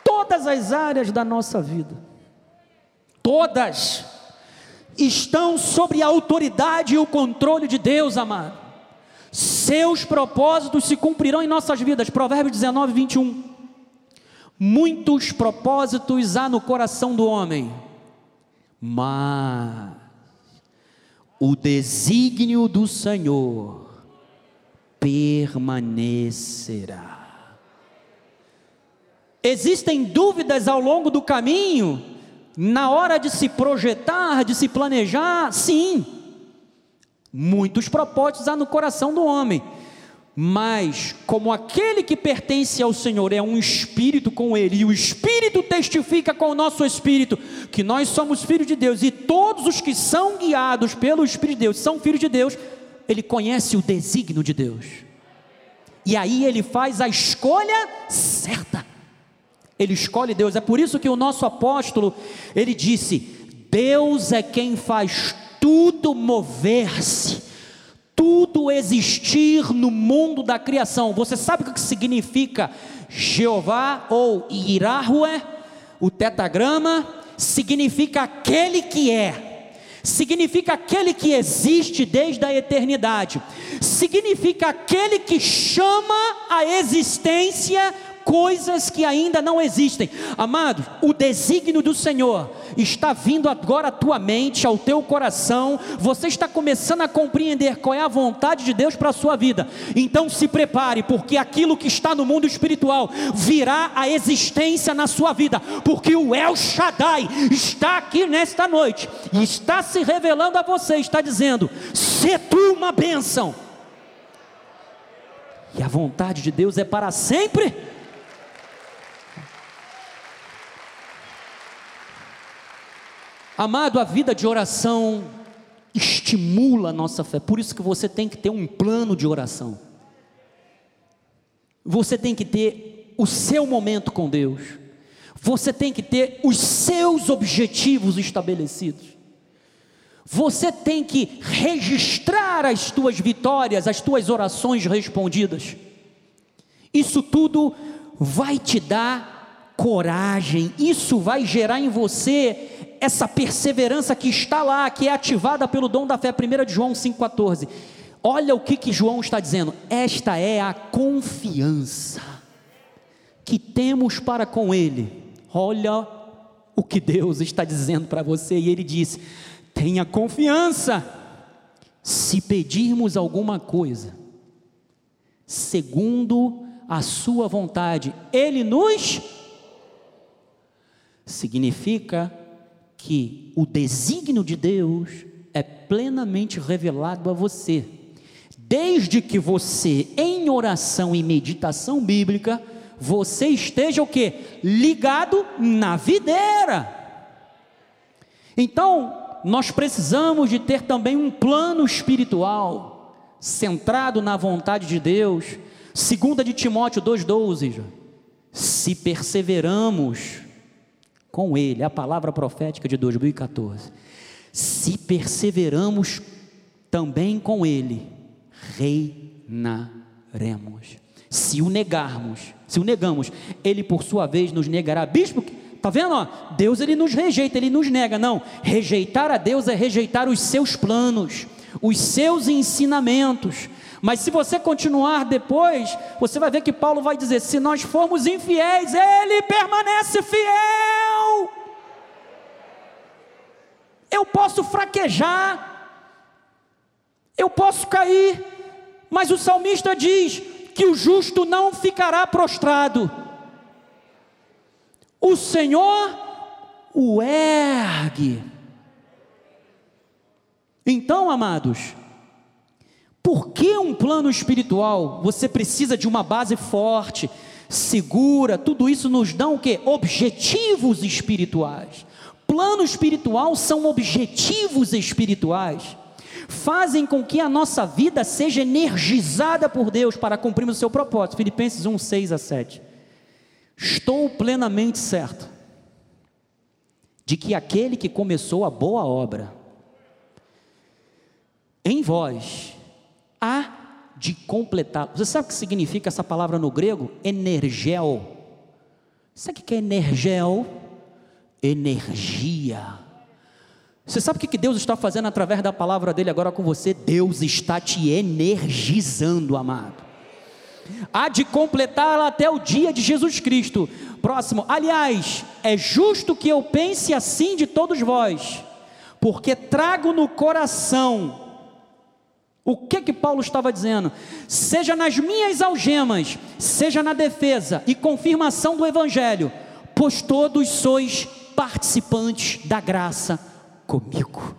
A: Todas as áreas da nossa vida, todas estão sobre a autoridade e o controle de Deus, amado. Seus propósitos se cumprirão em nossas vidas. Provérbios 19, 21. Muitos propósitos há no coração do homem, mas o desígnio do Senhor permanecerá. Existem dúvidas ao longo do caminho na hora de se projetar, de se planejar, sim, muitos propósitos há no coração do homem, mas como aquele que pertence ao Senhor é um espírito com ele, e o espírito testifica com o nosso espírito que nós somos filhos de Deus, e todos os que são guiados pelo Espírito de Deus são filhos de Deus, ele conhece o desígnio de Deus, e aí ele faz a escolha certa ele escolhe Deus. É por isso que o nosso apóstolo, ele disse: Deus é quem faz tudo mover-se, tudo existir no mundo da criação. Você sabe o que significa Jeová ou Irahue? O tetagrama significa aquele que é significa aquele que existe desde a eternidade, significa aquele que chama a existência coisas que ainda não existem. Amados, o desígnio do Senhor está vindo agora à tua mente, ao teu coração. Você está começando a compreender qual é a vontade de Deus para a sua vida. Então se prepare, porque aquilo que está no mundo espiritual virá à existência na sua vida, porque o El Shaddai está aqui nesta noite e está se revelando a você, está dizendo: "Se tu uma bênção". E a vontade de Deus é para sempre. Amado, a vida de oração estimula a nossa fé. Por isso que você tem que ter um plano de oração. Você tem que ter o seu momento com Deus. Você tem que ter os seus objetivos estabelecidos. Você tem que registrar as tuas vitórias, as tuas orações respondidas. Isso tudo vai te dar coragem, isso vai gerar em você essa perseverança que está lá, que é ativada pelo dom da fé, 1 de João 5,14. Olha o que, que João está dizendo: esta é a confiança que temos para com Ele. Olha o que Deus está dizendo para você, e Ele diz: Tenha confiança. Se pedirmos alguma coisa, segundo a Sua vontade, Ele nos. Significa que o desígnio de Deus é plenamente revelado a você, desde que você, em oração e meditação bíblica, você esteja o que? Ligado na videira. Então, nós precisamos de ter também um plano espiritual centrado na vontade de Deus. Segunda de Timóteo 2:12. Se perseveramos com ele, a palavra profética de 2014. Se perseveramos também com ele, reinaremos. Se o negarmos, se o negamos, ele por sua vez nos negará. Bispo, Tá vendo? Ó? Deus ele nos rejeita, ele nos nega. Não, rejeitar a Deus é rejeitar os seus planos, os seus ensinamentos. Mas se você continuar depois, você vai ver que Paulo vai dizer: se nós formos infiéis, ele permanece fiel. Eu posso fraquejar, eu posso cair, mas o salmista diz que o justo não ficará prostrado. O Senhor o ergue. Então, amados, por que um plano espiritual? Você precisa de uma base forte, segura, tudo isso nos dá o que? Objetivos espirituais. Plano espiritual são objetivos espirituais. Fazem com que a nossa vida seja energizada por Deus para cumprirmos o seu propósito. Filipenses 1, 6 a 7. Estou plenamente certo de que aquele que começou a boa obra em vós há de completar. Você sabe o que significa essa palavra no grego? Energel. Sabe o que é energel? Energia. Você sabe o que Deus está fazendo através da palavra dele agora com você? Deus está te energizando, amado há de completá-la até o dia de Jesus Cristo. Próximo, aliás, é justo que eu pense assim de todos vós, porque trago no coração. O que que Paulo estava dizendo? Seja nas minhas algemas, seja na defesa e confirmação do evangelho, pois todos sois participantes da graça comigo.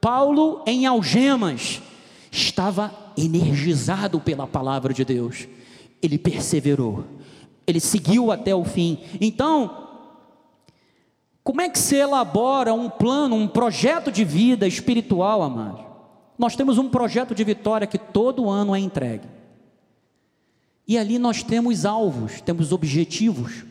A: Paulo em algemas estava energizado pela palavra de Deus, ele perseverou, ele seguiu até o fim. Então, como é que se elabora um plano, um projeto de vida espiritual, amado? Nós temos um projeto de vitória que todo ano é entregue. E ali nós temos alvos, temos objetivos,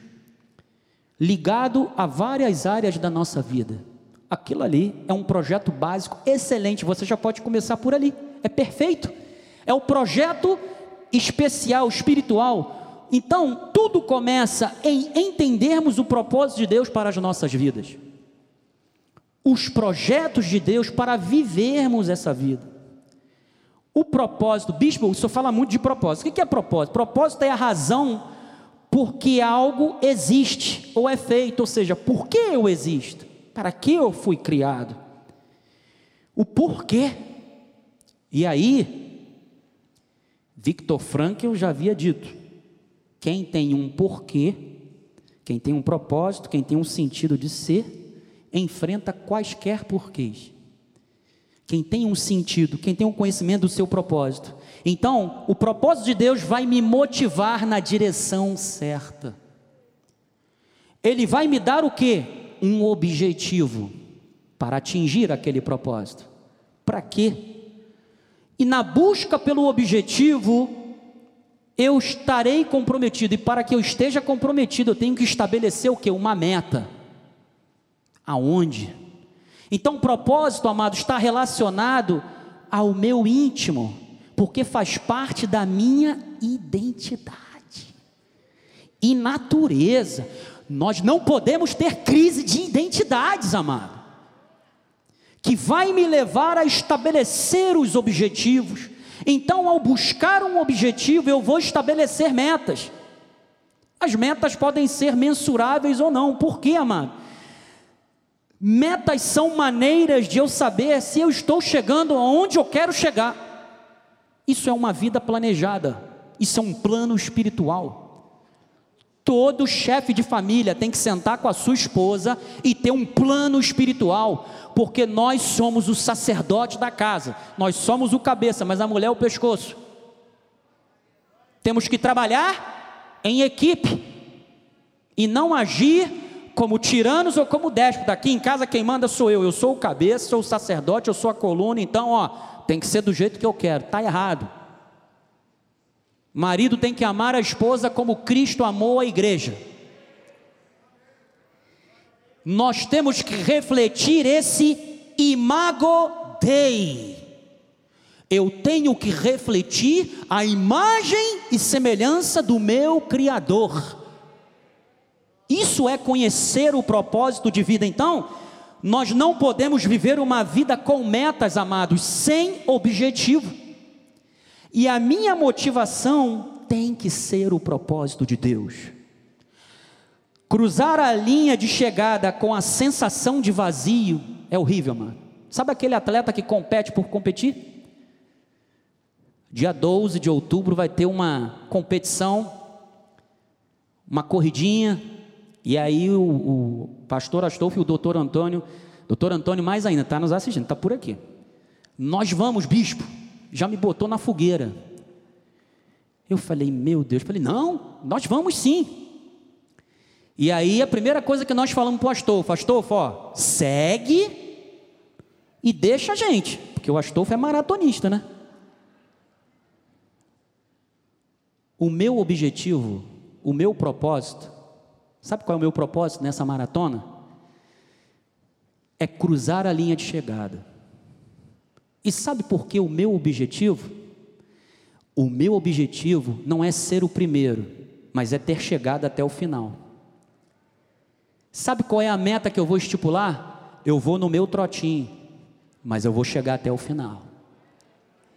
A: ligado a várias áreas da nossa vida. Aquilo ali é um projeto básico excelente, você já pode começar por ali, é perfeito. É o projeto especial, espiritual. Então, tudo começa em entendermos o propósito de Deus para as nossas vidas. Os projetos de Deus para vivermos essa vida. O propósito, bispo, o senhor fala muito de propósito. O que é propósito? Propósito é a razão por que algo existe ou é feito, ou seja, por que eu existo, para que eu fui criado, o porquê. E aí, Victor Frankl já havia dito: quem tem um porquê, quem tem um propósito, quem tem um sentido de ser, enfrenta quaisquer porquês quem tem um sentido, quem tem um conhecimento do seu propósito. Então, o propósito de Deus vai me motivar na direção certa. Ele vai me dar o que? Um objetivo para atingir aquele propósito. Para quê? E na busca pelo objetivo, eu estarei comprometido. E para que eu esteja comprometido, eu tenho que estabelecer o que? Uma meta. Aonde? Então, o propósito, amado, está relacionado ao meu íntimo, porque faz parte da minha identidade e natureza. Nós não podemos ter crise de identidades, amado, que vai me levar a estabelecer os objetivos. Então, ao buscar um objetivo, eu vou estabelecer metas. As metas podem ser mensuráveis ou não. Por quê, amado? Metas são maneiras de eu saber se eu estou chegando aonde eu quero chegar. Isso é uma vida planejada, isso é um plano espiritual. Todo chefe de família tem que sentar com a sua esposa e ter um plano espiritual, porque nós somos o sacerdote da casa, nós somos o cabeça, mas a mulher é o pescoço. Temos que trabalhar em equipe e não agir como tiranos ou como déspota. Aqui em casa quem manda sou eu. Eu sou o cabeça, sou o sacerdote, eu sou a coluna. Então, ó, tem que ser do jeito que eu quero. Tá errado. Marido tem que amar a esposa como Cristo amou a igreja. Nós temos que refletir esse imago Dei. Eu tenho que refletir a imagem e semelhança do meu Criador. Isso é conhecer o propósito de vida. Então, nós não podemos viver uma vida com metas, amados, sem objetivo. E a minha motivação tem que ser o propósito de Deus. Cruzar a linha de chegada com a sensação de vazio é horrível, mano. Sabe aquele atleta que compete por competir? Dia 12 de outubro vai ter uma competição, uma corridinha, e aí o, o pastor Astolfo e o doutor Antônio, doutor Antônio mais ainda, está nos assistindo, está por aqui. Nós vamos, bispo, já me botou na fogueira. Eu falei, meu Deus, falei, não, nós vamos sim. E aí a primeira coisa que nós falamos para o Astolfo, Astolfo, ó, segue e deixa a gente, porque o Astolfo é maratonista, né? O meu objetivo, o meu propósito Sabe qual é o meu propósito nessa maratona? É cruzar a linha de chegada. E sabe por que o meu objetivo? O meu objetivo não é ser o primeiro, mas é ter chegado até o final. Sabe qual é a meta que eu vou estipular? Eu vou no meu trotinho, mas eu vou chegar até o final.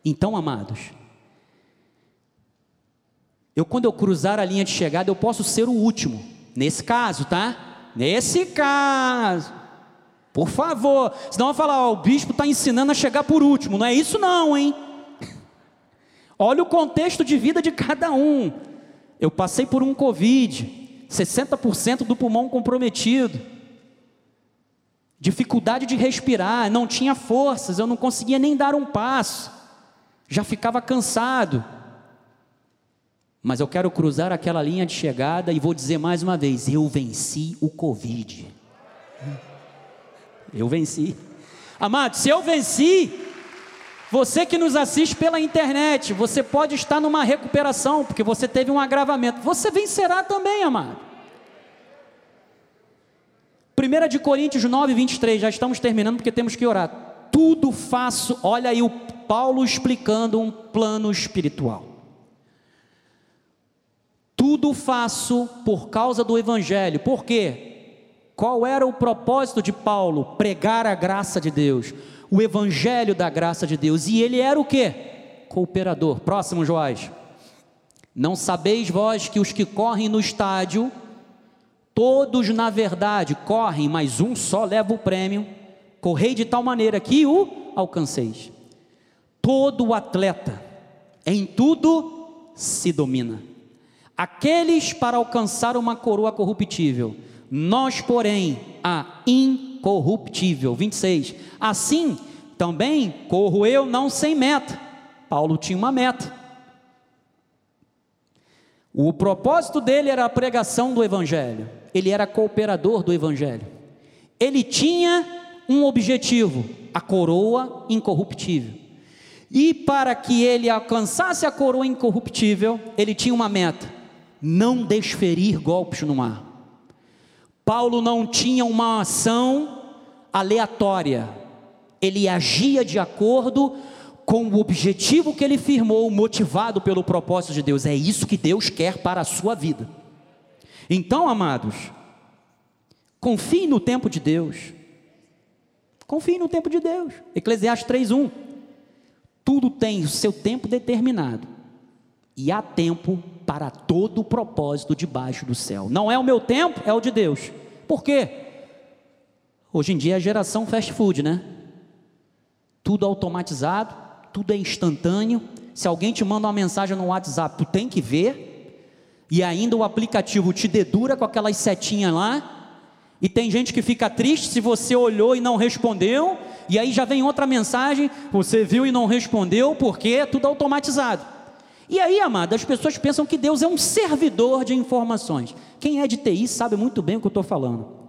A: Então, amados, eu quando eu cruzar a linha de chegada, eu posso ser o último Nesse caso, tá? Nesse caso. Por favor. Senão vai falar, ó, o bispo está ensinando a chegar por último. Não é isso não, hein? Olha o contexto de vida de cada um. Eu passei por um Covid, 60% do pulmão comprometido. Dificuldade de respirar, não tinha forças, eu não conseguia nem dar um passo. Já ficava cansado mas eu quero cruzar aquela linha de chegada e vou dizer mais uma vez: eu venci o Covid. Eu venci. Amado, se eu venci, você que nos assiste pela internet, você pode estar numa recuperação, porque você teve um agravamento. Você vencerá também, amado. 1 de Coríntios 9, 23, já estamos terminando porque temos que orar. Tudo faço, olha aí o Paulo explicando um plano espiritual. Tudo faço por causa do Evangelho. Por quê? Qual era o propósito de Paulo? Pregar a graça de Deus, o Evangelho da graça de Deus. E ele era o quê? Cooperador. Próximo, Joás. Não sabeis vós que os que correm no estádio, todos na verdade correm, mas um só leva o prêmio. Correi de tal maneira que o alcanceis. Todo atleta, em tudo, se domina. Aqueles para alcançar uma coroa corruptível, nós, porém, a incorruptível. 26. Assim também corro eu não sem meta. Paulo tinha uma meta. O propósito dele era a pregação do Evangelho, ele era cooperador do Evangelho. Ele tinha um objetivo, a coroa incorruptível. E para que ele alcançasse a coroa incorruptível, ele tinha uma meta: não desferir golpes no mar. Paulo não tinha uma ação aleatória, ele agia de acordo com o objetivo que ele firmou, motivado pelo propósito de Deus. É isso que Deus quer para a sua vida. Então, amados, confie no tempo de Deus. Confie no tempo de Deus. Eclesiastes 3:1. Tudo tem o seu tempo determinado. E há tempo para todo o propósito debaixo do céu. Não é o meu tempo, é o de Deus. Por quê? Hoje em dia é a geração fast food, né? Tudo automatizado, tudo é instantâneo. Se alguém te manda uma mensagem no WhatsApp, tu tem que ver. E ainda o aplicativo te dedura com aquelas setinhas lá. E tem gente que fica triste se você olhou e não respondeu. E aí já vem outra mensagem, você viu e não respondeu, porque é tudo automatizado. E aí, amado, as pessoas pensam que Deus é um servidor de informações. Quem é de TI sabe muito bem o que eu estou falando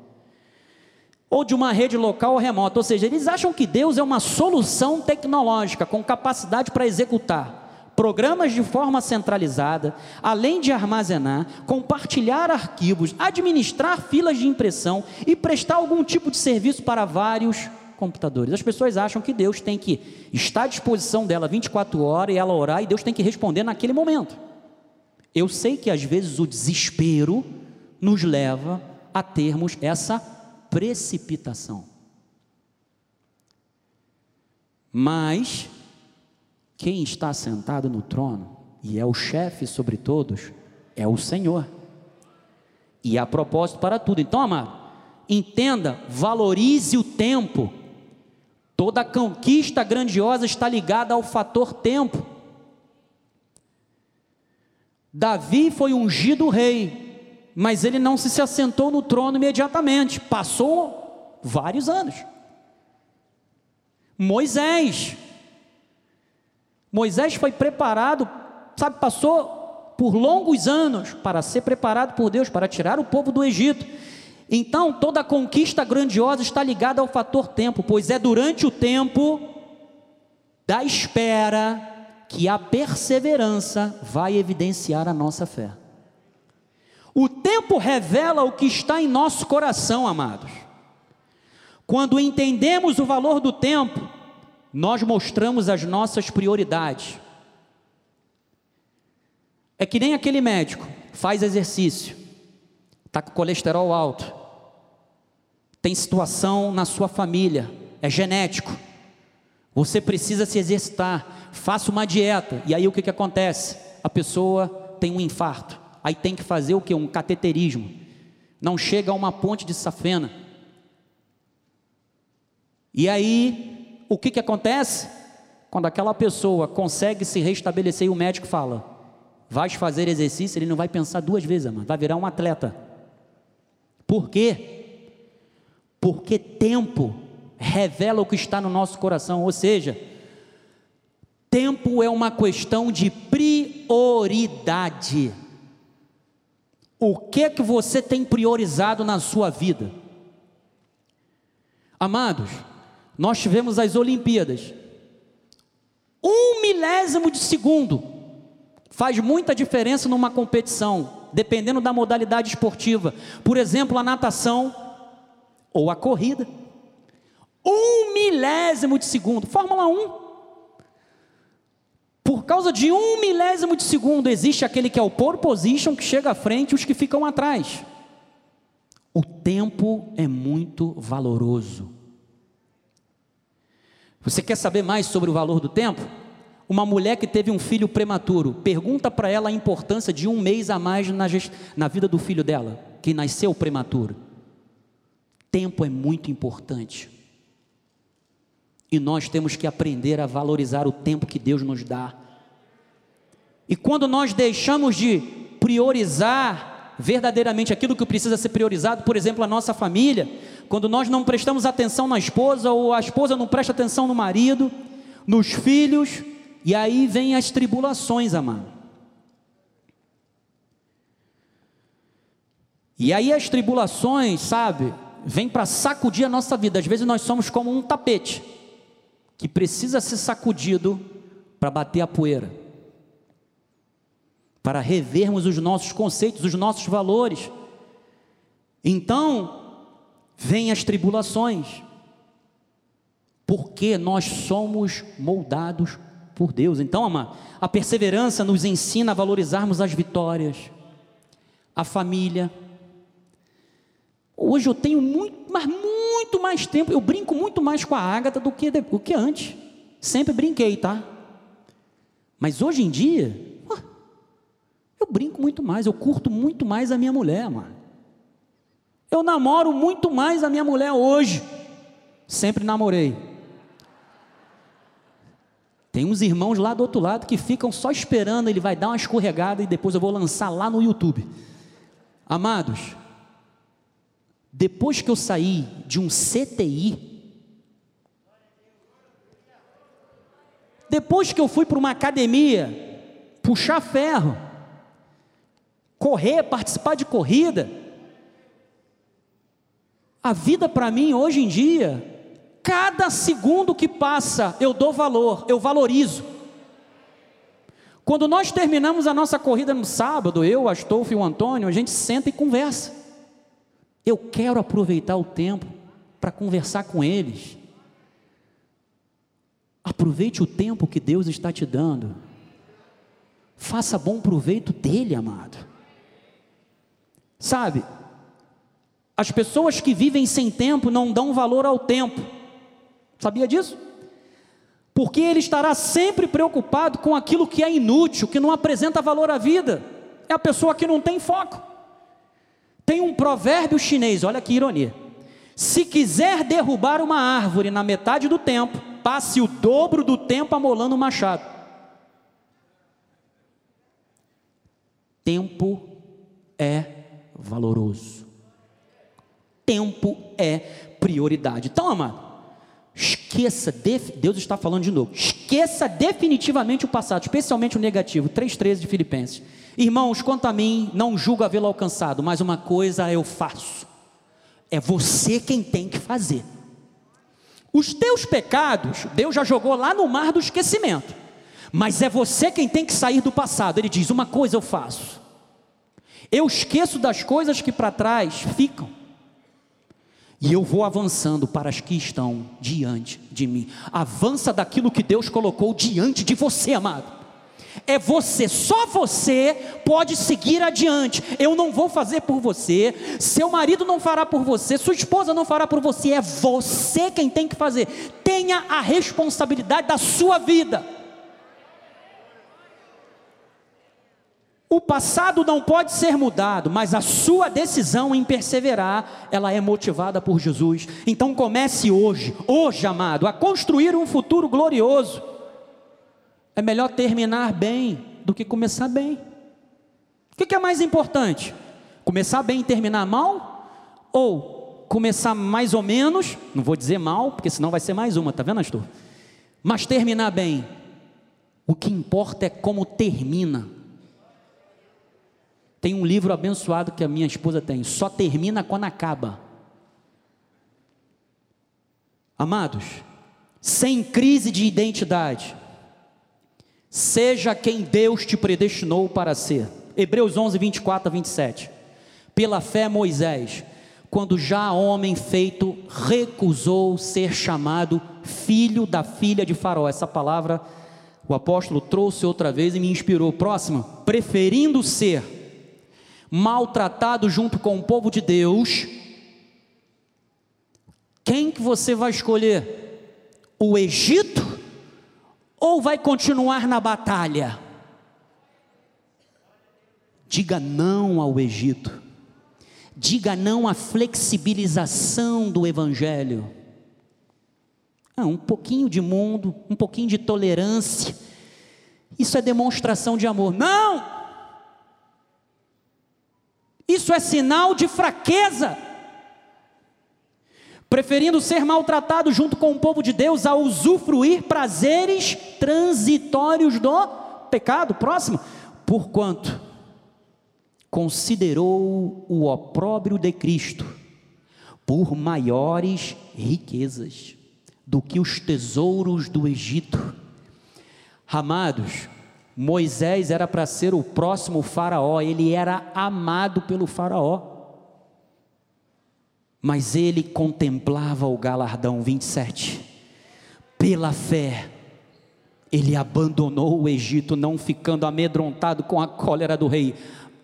A: ou de uma rede local ou remota. Ou seja, eles acham que Deus é uma solução tecnológica com capacidade para executar programas de forma centralizada, além de armazenar, compartilhar arquivos, administrar filas de impressão e prestar algum tipo de serviço para vários computadores. As pessoas acham que Deus tem que estar à disposição dela 24 horas e ela orar e Deus tem que responder naquele momento. Eu sei que às vezes o desespero nos leva a termos essa precipitação. Mas quem está sentado no trono e é o chefe sobre todos é o Senhor. E há propósito para tudo. Então, amado, entenda, valorize o tempo. Toda conquista grandiosa está ligada ao fator tempo. Davi foi ungido rei, mas ele não se assentou no trono imediatamente, passou vários anos. Moisés, Moisés foi preparado, sabe, passou por longos anos para ser preparado por Deus para tirar o povo do Egito. Então, toda conquista grandiosa está ligada ao fator tempo, pois é durante o tempo da espera que a perseverança vai evidenciar a nossa fé. O tempo revela o que está em nosso coração, amados. Quando entendemos o valor do tempo, nós mostramos as nossas prioridades. É que nem aquele médico, faz exercício, está com colesterol alto, tem situação na sua família, é genético, você precisa se exercitar, faça uma dieta, e aí o que, que acontece? A pessoa tem um infarto aí tem que fazer o que? Um cateterismo. Não chega a uma ponte de safena. E aí, o que, que acontece? Quando aquela pessoa consegue se restabelecer e o médico fala: vais fazer exercício, ele não vai pensar duas vezes, mano, vai virar um atleta. Por quê? Porque tempo revela o que está no nosso coração, ou seja, tempo é uma questão de prioridade. O que que você tem priorizado na sua vida? Amados, nós tivemos as Olimpíadas. Um milésimo de segundo faz muita diferença numa competição, dependendo da modalidade esportiva. Por exemplo, a natação ou a corrida. Um milésimo de segundo. Fórmula 1. Por causa de um milésimo de segundo, existe aquele que é o pole position, que chega à frente, e os que ficam atrás. O tempo é muito valoroso. Você quer saber mais sobre o valor do tempo? Uma mulher que teve um filho prematuro, pergunta para ela a importância de um mês a mais na, na vida do filho dela, que nasceu prematuro. Tempo é muito importante. E nós temos que aprender a valorizar o tempo que Deus nos dá. E quando nós deixamos de priorizar verdadeiramente aquilo que precisa ser priorizado, por exemplo, a nossa família, quando nós não prestamos atenção na esposa ou a esposa não presta atenção no marido, nos filhos, e aí vem as tribulações, amado. E aí as tribulações, sabe, vem para sacudir a nossa vida. Às vezes nós somos como um tapete que precisa ser sacudido para bater a poeira, para revermos os nossos conceitos, os nossos valores. Então, vêm as tribulações, porque nós somos moldados por Deus. Então, a perseverança nos ensina a valorizarmos as vitórias, a família. Hoje eu tenho muito, mas muito mais tempo, eu brinco muito mais com a Ágata do que, do que antes. Sempre brinquei, tá? Mas hoje em dia, eu brinco muito mais, eu curto muito mais a minha mulher, mano. Eu namoro muito mais a minha mulher hoje. Sempre namorei. Tem uns irmãos lá do outro lado que ficam só esperando, ele vai dar uma escorregada e depois eu vou lançar lá no YouTube. Amados, depois que eu saí de um CTI, depois que eu fui para uma academia, puxar ferro, correr, participar de corrida, a vida para mim hoje em dia, cada segundo que passa eu dou valor, eu valorizo. Quando nós terminamos a nossa corrida no sábado, eu, Astolfo e o Antônio, a gente senta e conversa. Eu quero aproveitar o tempo para conversar com eles. Aproveite o tempo que Deus está te dando. Faça bom proveito dele, amado. Sabe, as pessoas que vivem sem tempo não dão valor ao tempo. Sabia disso? Porque ele estará sempre preocupado com aquilo que é inútil, que não apresenta valor à vida. É a pessoa que não tem foco. Tem um provérbio chinês, olha que ironia. Se quiser derrubar uma árvore na metade do tempo, passe o dobro do tempo amolando o machado. Tempo é valoroso. Tempo é prioridade. Então, amado, esqueça, Deus está falando de novo, esqueça definitivamente o passado, especialmente o negativo. 3,13 de Filipenses. Irmãos, quanto a mim, não julgo havê-lo alcançado, mas uma coisa eu faço. É você quem tem que fazer. Os teus pecados, Deus já jogou lá no mar do esquecimento. Mas é você quem tem que sair do passado. Ele diz: Uma coisa eu faço. Eu esqueço das coisas que para trás ficam. E eu vou avançando para as que estão diante de mim. Avança daquilo que Deus colocou diante de você, amado é você, só você pode seguir adiante. Eu não vou fazer por você, seu marido não fará por você, sua esposa não fará por você, é você quem tem que fazer. Tenha a responsabilidade da sua vida. O passado não pode ser mudado, mas a sua decisão em perseverar, ela é motivada por Jesus. Então comece hoje, hoje, amado, a construir um futuro glorioso. É melhor terminar bem do que começar bem. O que é mais importante? Começar bem e terminar mal? Ou começar mais ou menos, não vou dizer mal, porque senão vai ser mais uma, tá vendo, Astor? Mas terminar bem. O que importa é como termina. Tem um livro abençoado que a minha esposa tem, só termina quando acaba. Amados, sem crise de identidade, Seja quem Deus te predestinou para ser. Hebreus 11, 24 a 27. Pela fé, Moisés, quando já homem feito, recusou ser chamado filho da filha de Faraó. Essa palavra o apóstolo trouxe outra vez e me inspirou. Próximo, preferindo ser maltratado junto com o povo de Deus, quem que você vai escolher? O Egito ou vai continuar na batalha? Diga não ao Egito, diga não à flexibilização do Evangelho. Ah, um pouquinho de mundo, um pouquinho de tolerância, isso é demonstração de amor. Não! Isso é sinal de fraqueza preferindo ser maltratado junto com o povo de Deus a usufruir prazeres transitórios do pecado. Próximo, porquanto considerou o opróbrio de Cristo por maiores riquezas do que os tesouros do Egito. Amados, Moisés era para ser o próximo faraó, ele era amado pelo faraó mas ele contemplava o galardão 27. Pela fé, ele abandonou o Egito, não ficando amedrontado com a cólera do rei,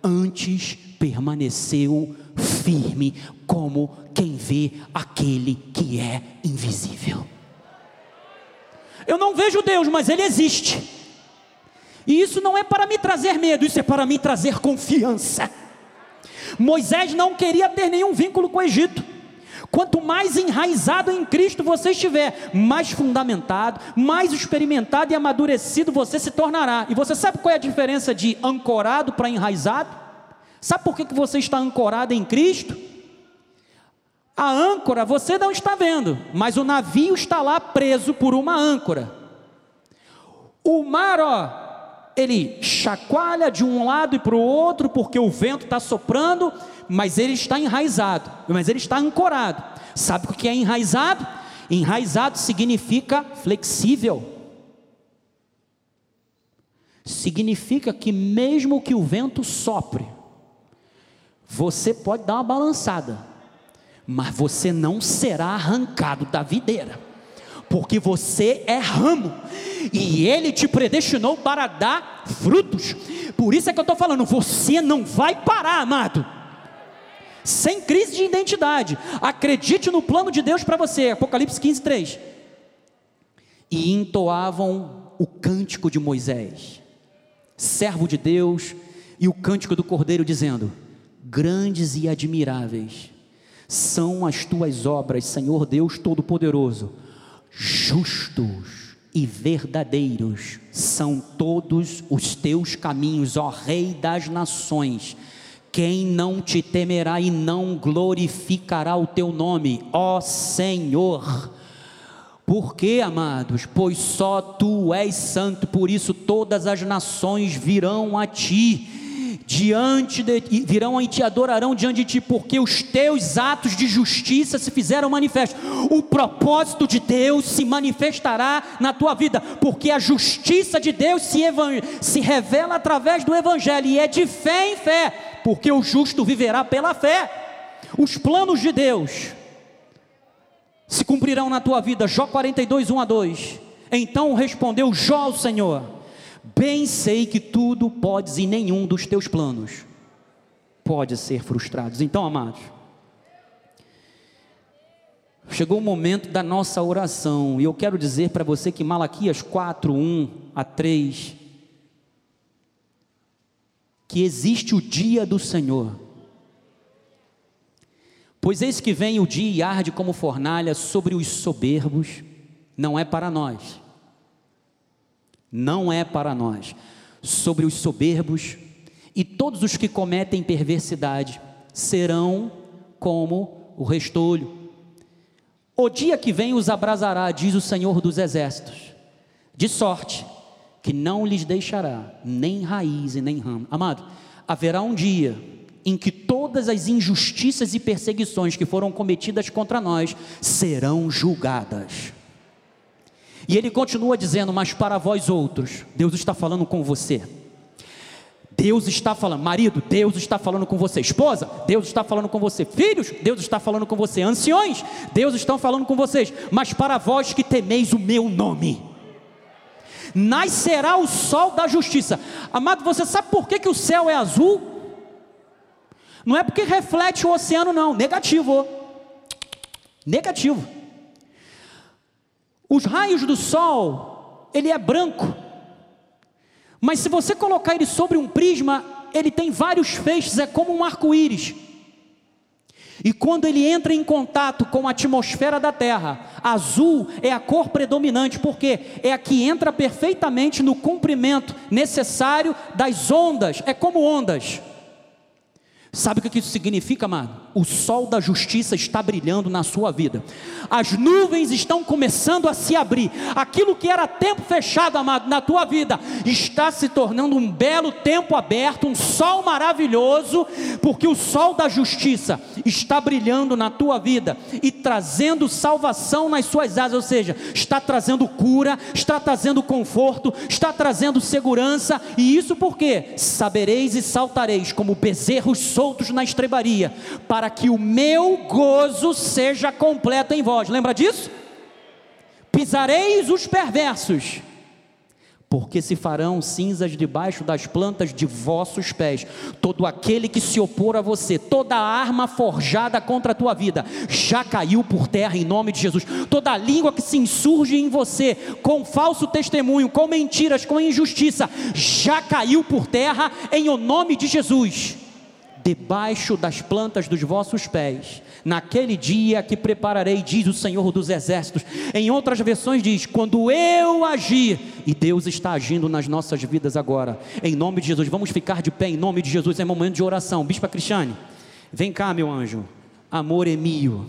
A: antes permaneceu firme, como quem vê aquele que é invisível. Eu não vejo Deus, mas Ele existe. E isso não é para me trazer medo, isso é para me trazer confiança. Moisés não queria ter nenhum vínculo com o Egito. Quanto mais enraizado em Cristo você estiver, mais fundamentado, mais experimentado e amadurecido você se tornará. E você sabe qual é a diferença de ancorado para enraizado? Sabe por que, que você está ancorado em Cristo? A âncora você não está vendo, mas o navio está lá preso por uma âncora. O mar, ó, ele chacoalha de um lado e para o outro, porque o vento está soprando, mas ele está enraizado, mas ele está ancorado. Sabe o que é enraizado? Enraizado significa flexível. Significa que mesmo que o vento sopre, você pode dar uma balançada, mas você não será arrancado da videira porque você é ramo e Ele te predestinou para dar frutos. Por isso é que eu estou falando, você não vai parar, amado. Sem crise de identidade, acredite no plano de Deus para você. Apocalipse 15, 3. E entoavam o cântico de Moisés, servo de Deus, e o cântico do Cordeiro, dizendo: Grandes e admiráveis são as tuas obras, Senhor Deus Todo-Poderoso justos e verdadeiros são todos os teus caminhos, ó Rei das nações. Quem não te temerá e não glorificará o teu nome, ó Senhor? Por quê, amados? Pois só tu és santo, por isso todas as nações virão a ti diante de virão e te adorarão diante de ti, porque os teus atos de justiça se fizeram manifestos. O propósito de Deus se manifestará na tua vida, porque a justiça de Deus se, se revela através do Evangelho, e é de fé em fé, porque o justo viverá pela fé. Os planos de Deus se cumprirão na tua vida. Jó 42, 1 a 2. Então respondeu Jó ao Senhor Bem sei que tudo podes e nenhum dos teus planos pode ser frustrado. Então, amados, chegou o momento da nossa oração, e eu quero dizer para você que Malaquias 4, 1 a 3, que existe o dia do Senhor. Pois eis que vem o dia e arde como fornalha sobre os soberbos, não é para nós não é para nós. Sobre os soberbos e todos os que cometem perversidade serão como o restolho. O dia que vem os abrasará, diz o Senhor dos Exércitos, de sorte que não lhes deixará nem raiz e nem ramo. Amado, haverá um dia em que todas as injustiças e perseguições que foram cometidas contra nós serão julgadas. E ele continua dizendo: Mas para vós outros, Deus está falando com você. Deus está falando, marido, Deus está falando com você, esposa, Deus está falando com você, filhos, Deus está falando com você, anciões, Deus está falando com vocês, mas para vós que temeis o meu nome, nascerá o sol da justiça. Amado, você sabe por que, que o céu é azul? Não é porque reflete o oceano, não, negativo. Negativo. Os raios do sol ele é branco. Mas se você colocar ele sobre um prisma, ele tem vários feixes, é como um arco-íris. E quando ele entra em contato com a atmosfera da Terra, azul é a cor predominante, porque é a que entra perfeitamente no comprimento necessário das ondas, é como ondas. Sabe o que isso significa, amado? O sol da justiça está brilhando na sua vida. As nuvens estão começando a se abrir. Aquilo que era tempo fechado, amado, na tua vida, está se tornando um belo tempo aberto, um sol maravilhoso, porque o sol da justiça está brilhando na tua vida e trazendo salvação nas suas asas, ou seja, está trazendo cura, está trazendo conforto, está trazendo segurança, e isso porque sabereis e saltareis como bezerros na estrebaria, para que o meu gozo seja completo em vós. Lembra disso? Pisareis os perversos, porque se farão cinzas debaixo das plantas de vossos pés. Todo aquele que se opor a você, toda arma forjada contra a tua vida, já caiu por terra em nome de Jesus. Toda língua que se insurge em você com falso testemunho, com mentiras, com injustiça, já caiu por terra em o nome de Jesus debaixo das plantas dos vossos pés, naquele dia que prepararei, diz o Senhor dos Exércitos. Em outras versões diz: quando eu agir, e Deus está agindo nas nossas vidas agora, em nome de Jesus. Vamos ficar de pé em nome de Jesus, é momento de oração. Bispa Cristiane, vem cá, meu anjo, amor é mio.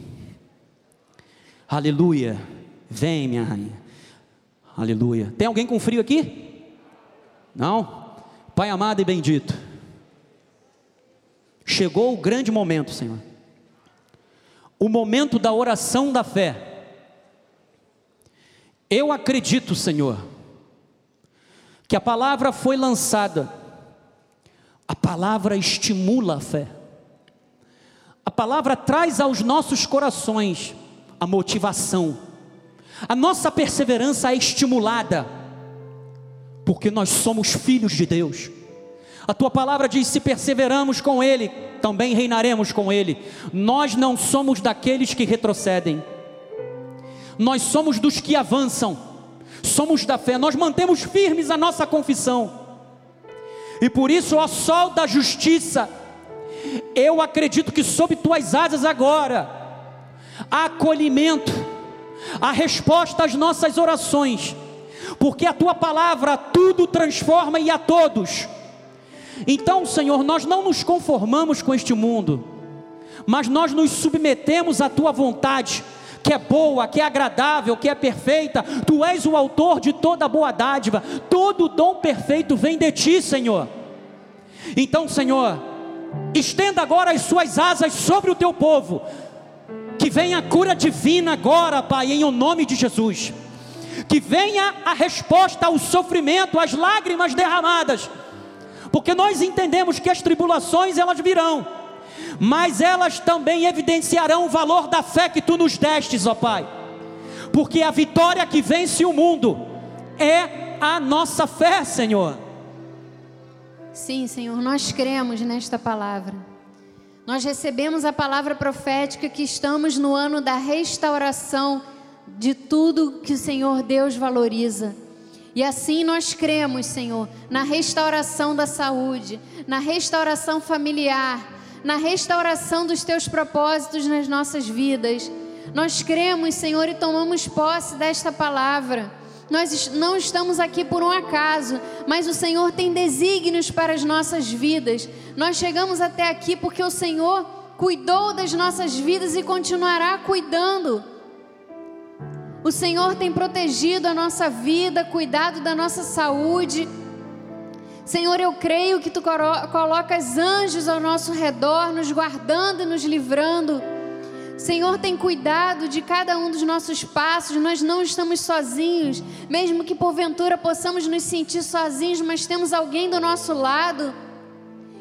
A: Aleluia, vem, minha rainha. Aleluia. Tem alguém com frio aqui? Não? Pai amado e bendito. Chegou o grande momento, Senhor. O momento da oração da fé. Eu acredito, Senhor, que a palavra foi lançada, a palavra estimula a fé, a palavra traz aos nossos corações a motivação, a nossa perseverança é estimulada, porque nós somos filhos de Deus. A tua palavra diz: se perseveramos com Ele, também reinaremos com Ele. Nós não somos daqueles que retrocedem, nós somos dos que avançam, somos da fé, nós mantemos firmes a nossa confissão. E por isso, ó sol da justiça, eu acredito que sob tuas asas agora, há acolhimento, a resposta às nossas orações, porque a tua palavra tudo transforma e a todos então, Senhor, nós não nos conformamos com este mundo, mas nós nos submetemos à tua vontade, que é boa, que é agradável, que é perfeita. Tu és o autor de toda boa dádiva, todo dom perfeito vem de ti, Senhor. Então, Senhor, estenda agora as suas asas sobre o teu povo, que venha a cura divina agora, Pai, em o nome de Jesus. Que venha a resposta ao sofrimento, às lágrimas derramadas porque nós entendemos que as tribulações elas virão, mas elas também evidenciarão o valor da fé que tu nos destes, ó Pai, porque a vitória que vence o mundo é a nossa fé, Senhor.
B: Sim, Senhor, nós cremos nesta palavra. Nós recebemos a palavra profética que estamos no ano da restauração de tudo que o Senhor Deus valoriza. E assim nós cremos, Senhor, na restauração da saúde, na restauração familiar, na restauração dos teus propósitos nas nossas vidas. Nós cremos, Senhor, e tomamos posse desta palavra. Nós não estamos aqui por um acaso, mas o Senhor tem desígnios para as nossas vidas. Nós chegamos até aqui porque o Senhor cuidou das nossas vidas e continuará cuidando. O Senhor tem protegido a nossa vida, cuidado da nossa saúde. Senhor, eu creio que tu colocas anjos ao nosso redor, nos guardando e nos livrando. Senhor, tem cuidado de cada um dos nossos passos, nós não estamos sozinhos, mesmo que porventura possamos nos sentir sozinhos, mas temos alguém do nosso lado,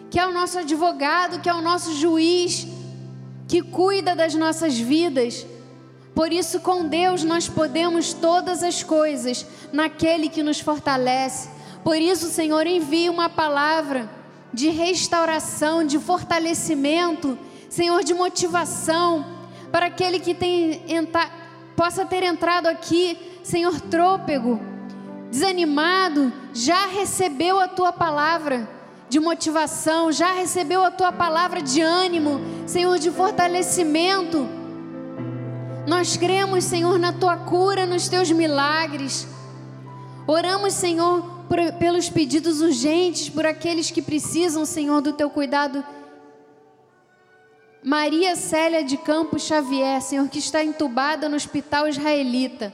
B: que é o nosso advogado, que é o nosso juiz, que cuida das nossas vidas. Por isso, com Deus nós podemos todas as coisas naquele que nos fortalece. Por isso, Senhor, envia uma palavra de restauração, de fortalecimento, Senhor, de motivação para aquele que tem possa ter entrado aqui, Senhor, trôpego, desanimado, já recebeu a tua palavra de motivação, já recebeu a tua palavra de ânimo, Senhor, de fortalecimento. Nós cremos, Senhor, na tua cura, nos teus milagres. Oramos, Senhor, por, pelos pedidos urgentes, por aqueles que precisam, Senhor, do teu cuidado. Maria Célia de Campos Xavier, Senhor, que está entubada no hospital israelita.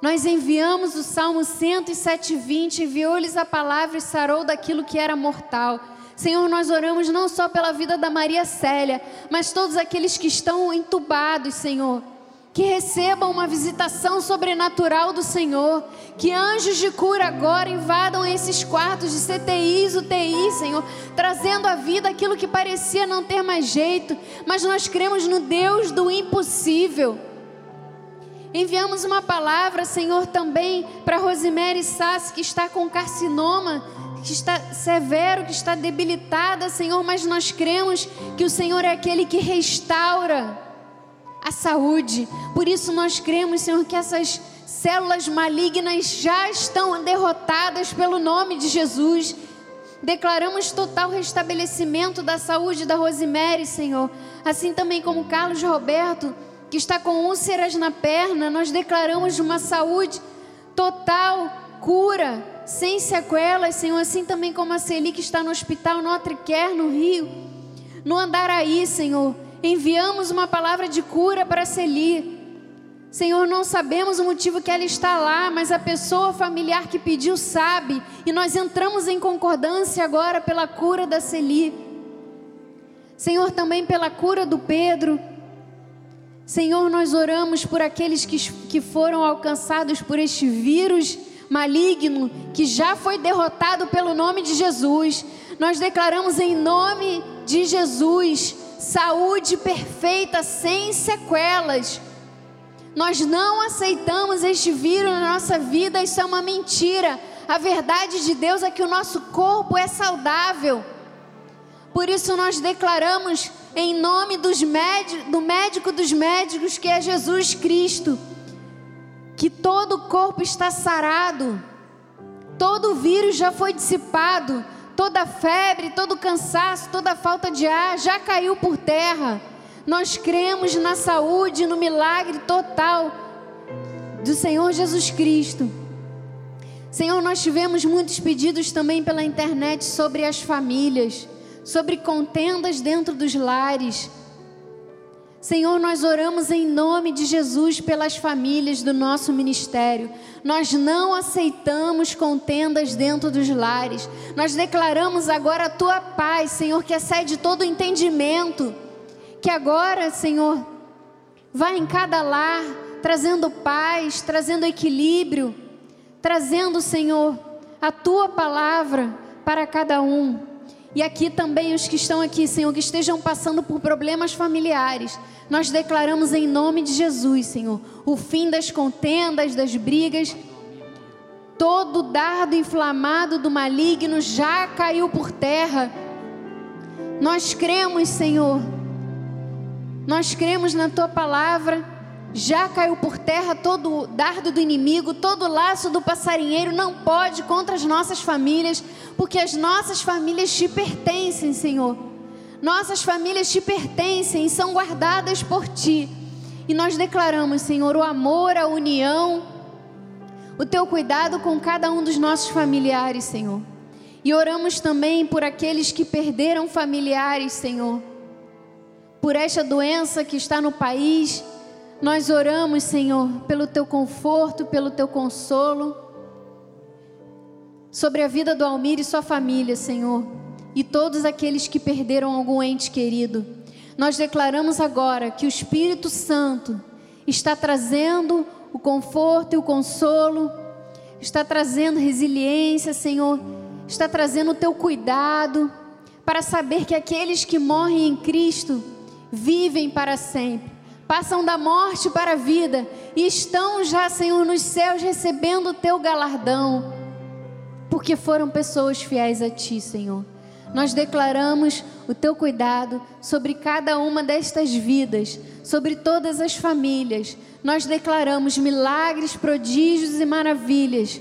B: Nós enviamos o Salmo 107:20, enviou-lhes a palavra e sarou daquilo que era mortal. Senhor, nós oramos não só pela vida da Maria Célia, mas todos aqueles que estão entubados, Senhor. Que recebam uma visitação sobrenatural do Senhor. Que anjos de cura agora invadam esses quartos de CTIs, UTI, Senhor. Trazendo à vida aquilo que parecia não ter mais jeito. Mas nós cremos no Deus do impossível. Enviamos uma palavra, Senhor, também para Rosemary Sassi, que está com carcinoma, que está severo, que está debilitada, Senhor, mas nós cremos que o Senhor é aquele que restaura a saúde. Por isso nós cremos, Senhor, que essas células malignas já estão derrotadas pelo nome de Jesus. Declaramos total restabelecimento da saúde da Rosemary, Senhor. Assim também como Carlos Roberto que está com úlceras na perna, nós declaramos uma saúde total, cura, sem sequelas, Senhor, assim também como a Celi que está no hospital Notre Quer, no Rio, no Andaraí, Senhor, enviamos uma palavra de cura para a Celi. Senhor, não sabemos o motivo que ela está lá, mas a pessoa familiar que pediu sabe, e nós entramos em concordância agora pela cura da Celi. Senhor, também pela cura do Pedro, Senhor, nós oramos por aqueles que, que foram alcançados por este vírus maligno que já foi derrotado pelo nome de Jesus. Nós declaramos em nome de Jesus saúde perfeita, sem sequelas. Nós não aceitamos este vírus na nossa vida, isso é uma mentira. A verdade de Deus é que o nosso corpo é saudável. Por isso nós declaramos em nome dos do médico dos médicos, que é Jesus Cristo, que todo o corpo está sarado, todo o vírus já foi dissipado, toda febre, todo cansaço, toda falta de ar já caiu por terra. Nós cremos na saúde, no milagre total do Senhor Jesus Cristo. Senhor, nós tivemos muitos pedidos também pela internet sobre as famílias sobre contendas dentro dos lares. Senhor, nós oramos em nome de Jesus pelas famílias do nosso ministério. Nós não aceitamos contendas dentro dos lares. Nós declaramos agora a tua paz, Senhor, que excede todo entendimento. Que agora, Senhor, vá em cada lar, trazendo paz, trazendo equilíbrio, trazendo, Senhor, a tua palavra para cada um. E aqui também os que estão aqui, Senhor, que estejam passando por problemas familiares, nós declaramos em nome de Jesus, Senhor, o fim das contendas, das brigas. Todo dardo inflamado do maligno já caiu por terra. Nós cremos, Senhor. Nós cremos na tua palavra já caiu por terra todo o dardo do inimigo, todo o laço do passarinheiro não pode contra as nossas famílias, porque as nossas famílias te pertencem, Senhor. Nossas famílias te pertencem e são guardadas por ti. E nós declaramos, Senhor, o amor, a união, o teu cuidado com cada um dos nossos familiares, Senhor. E oramos também por aqueles que perderam familiares, Senhor. Por esta doença que está no país, nós oramos, Senhor, pelo teu conforto, pelo teu consolo, sobre a vida do Almir e sua família, Senhor, e todos aqueles que perderam algum ente querido. Nós declaramos agora que o Espírito Santo está trazendo o conforto e o consolo, está trazendo resiliência, Senhor, está trazendo o teu cuidado, para saber que aqueles que morrem em Cristo vivem para sempre passam da morte para a vida e estão já, Senhor, nos céus recebendo o teu galardão, porque foram pessoas fiéis a ti, Senhor. Nós declaramos o teu cuidado sobre cada uma destas vidas, sobre todas as famílias. Nós declaramos milagres, prodígios e maravilhas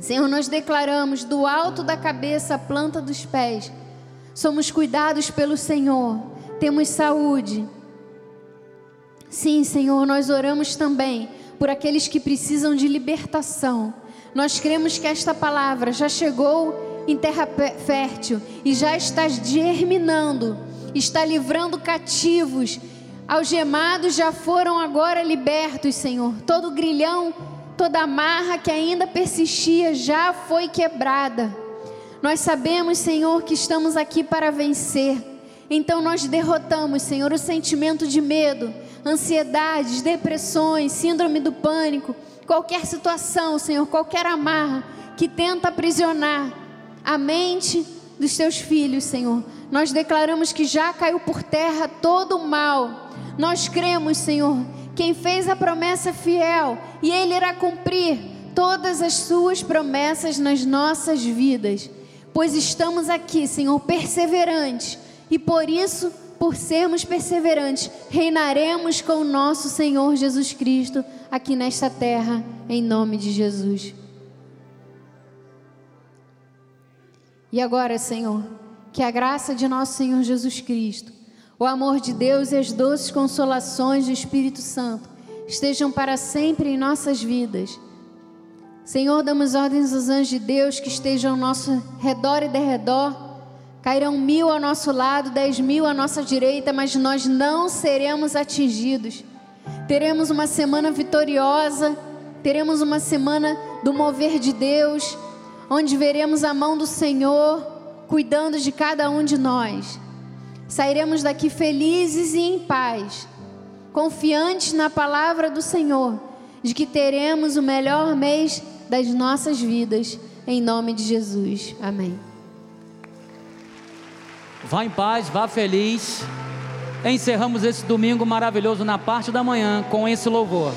B: Senhor, nós declaramos do alto da cabeça à planta dos pés, somos cuidados pelo Senhor, temos saúde. Sim, Senhor, nós oramos também por aqueles que precisam de libertação. Nós cremos que esta palavra já chegou em terra fértil e já está germinando, está livrando cativos, algemados já foram agora libertos, Senhor. Todo grilhão, toda amarra que ainda persistia já foi quebrada. Nós sabemos, Senhor, que estamos aqui para vencer. Então nós derrotamos, Senhor, o sentimento de medo, ansiedades, depressões, síndrome do pânico, qualquer situação, Senhor, qualquer amarra que tenta aprisionar a mente dos teus filhos, Senhor. Nós declaramos que já caiu por terra todo o mal. Nós cremos, Senhor, quem fez a promessa fiel e ele irá cumprir todas as suas promessas nas nossas vidas. Pois estamos aqui, Senhor, perseverantes e por isso por sermos perseverantes, reinaremos com o nosso Senhor Jesus Cristo aqui nesta terra, em nome de Jesus. E agora, Senhor, que a graça de nosso Senhor Jesus Cristo, o amor de Deus e as doces consolações do Espírito Santo estejam para sempre em nossas vidas. Senhor, damos ordens aos anjos de Deus que estejam ao nosso redor e derredor Cairão mil ao nosso lado, dez mil à nossa direita, mas nós não seremos atingidos. Teremos uma semana vitoriosa, teremos uma semana do mover de Deus, onde veremos a mão do Senhor cuidando de cada um de nós. Sairemos daqui felizes e em paz, confiantes na palavra do Senhor, de que teremos o melhor mês das nossas vidas, em nome de Jesus. Amém.
A: Vá em paz, vá feliz. Encerramos esse domingo maravilhoso na parte da manhã com esse louvor.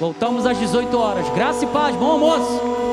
A: Voltamos às 18 horas. Graça e paz, bom almoço.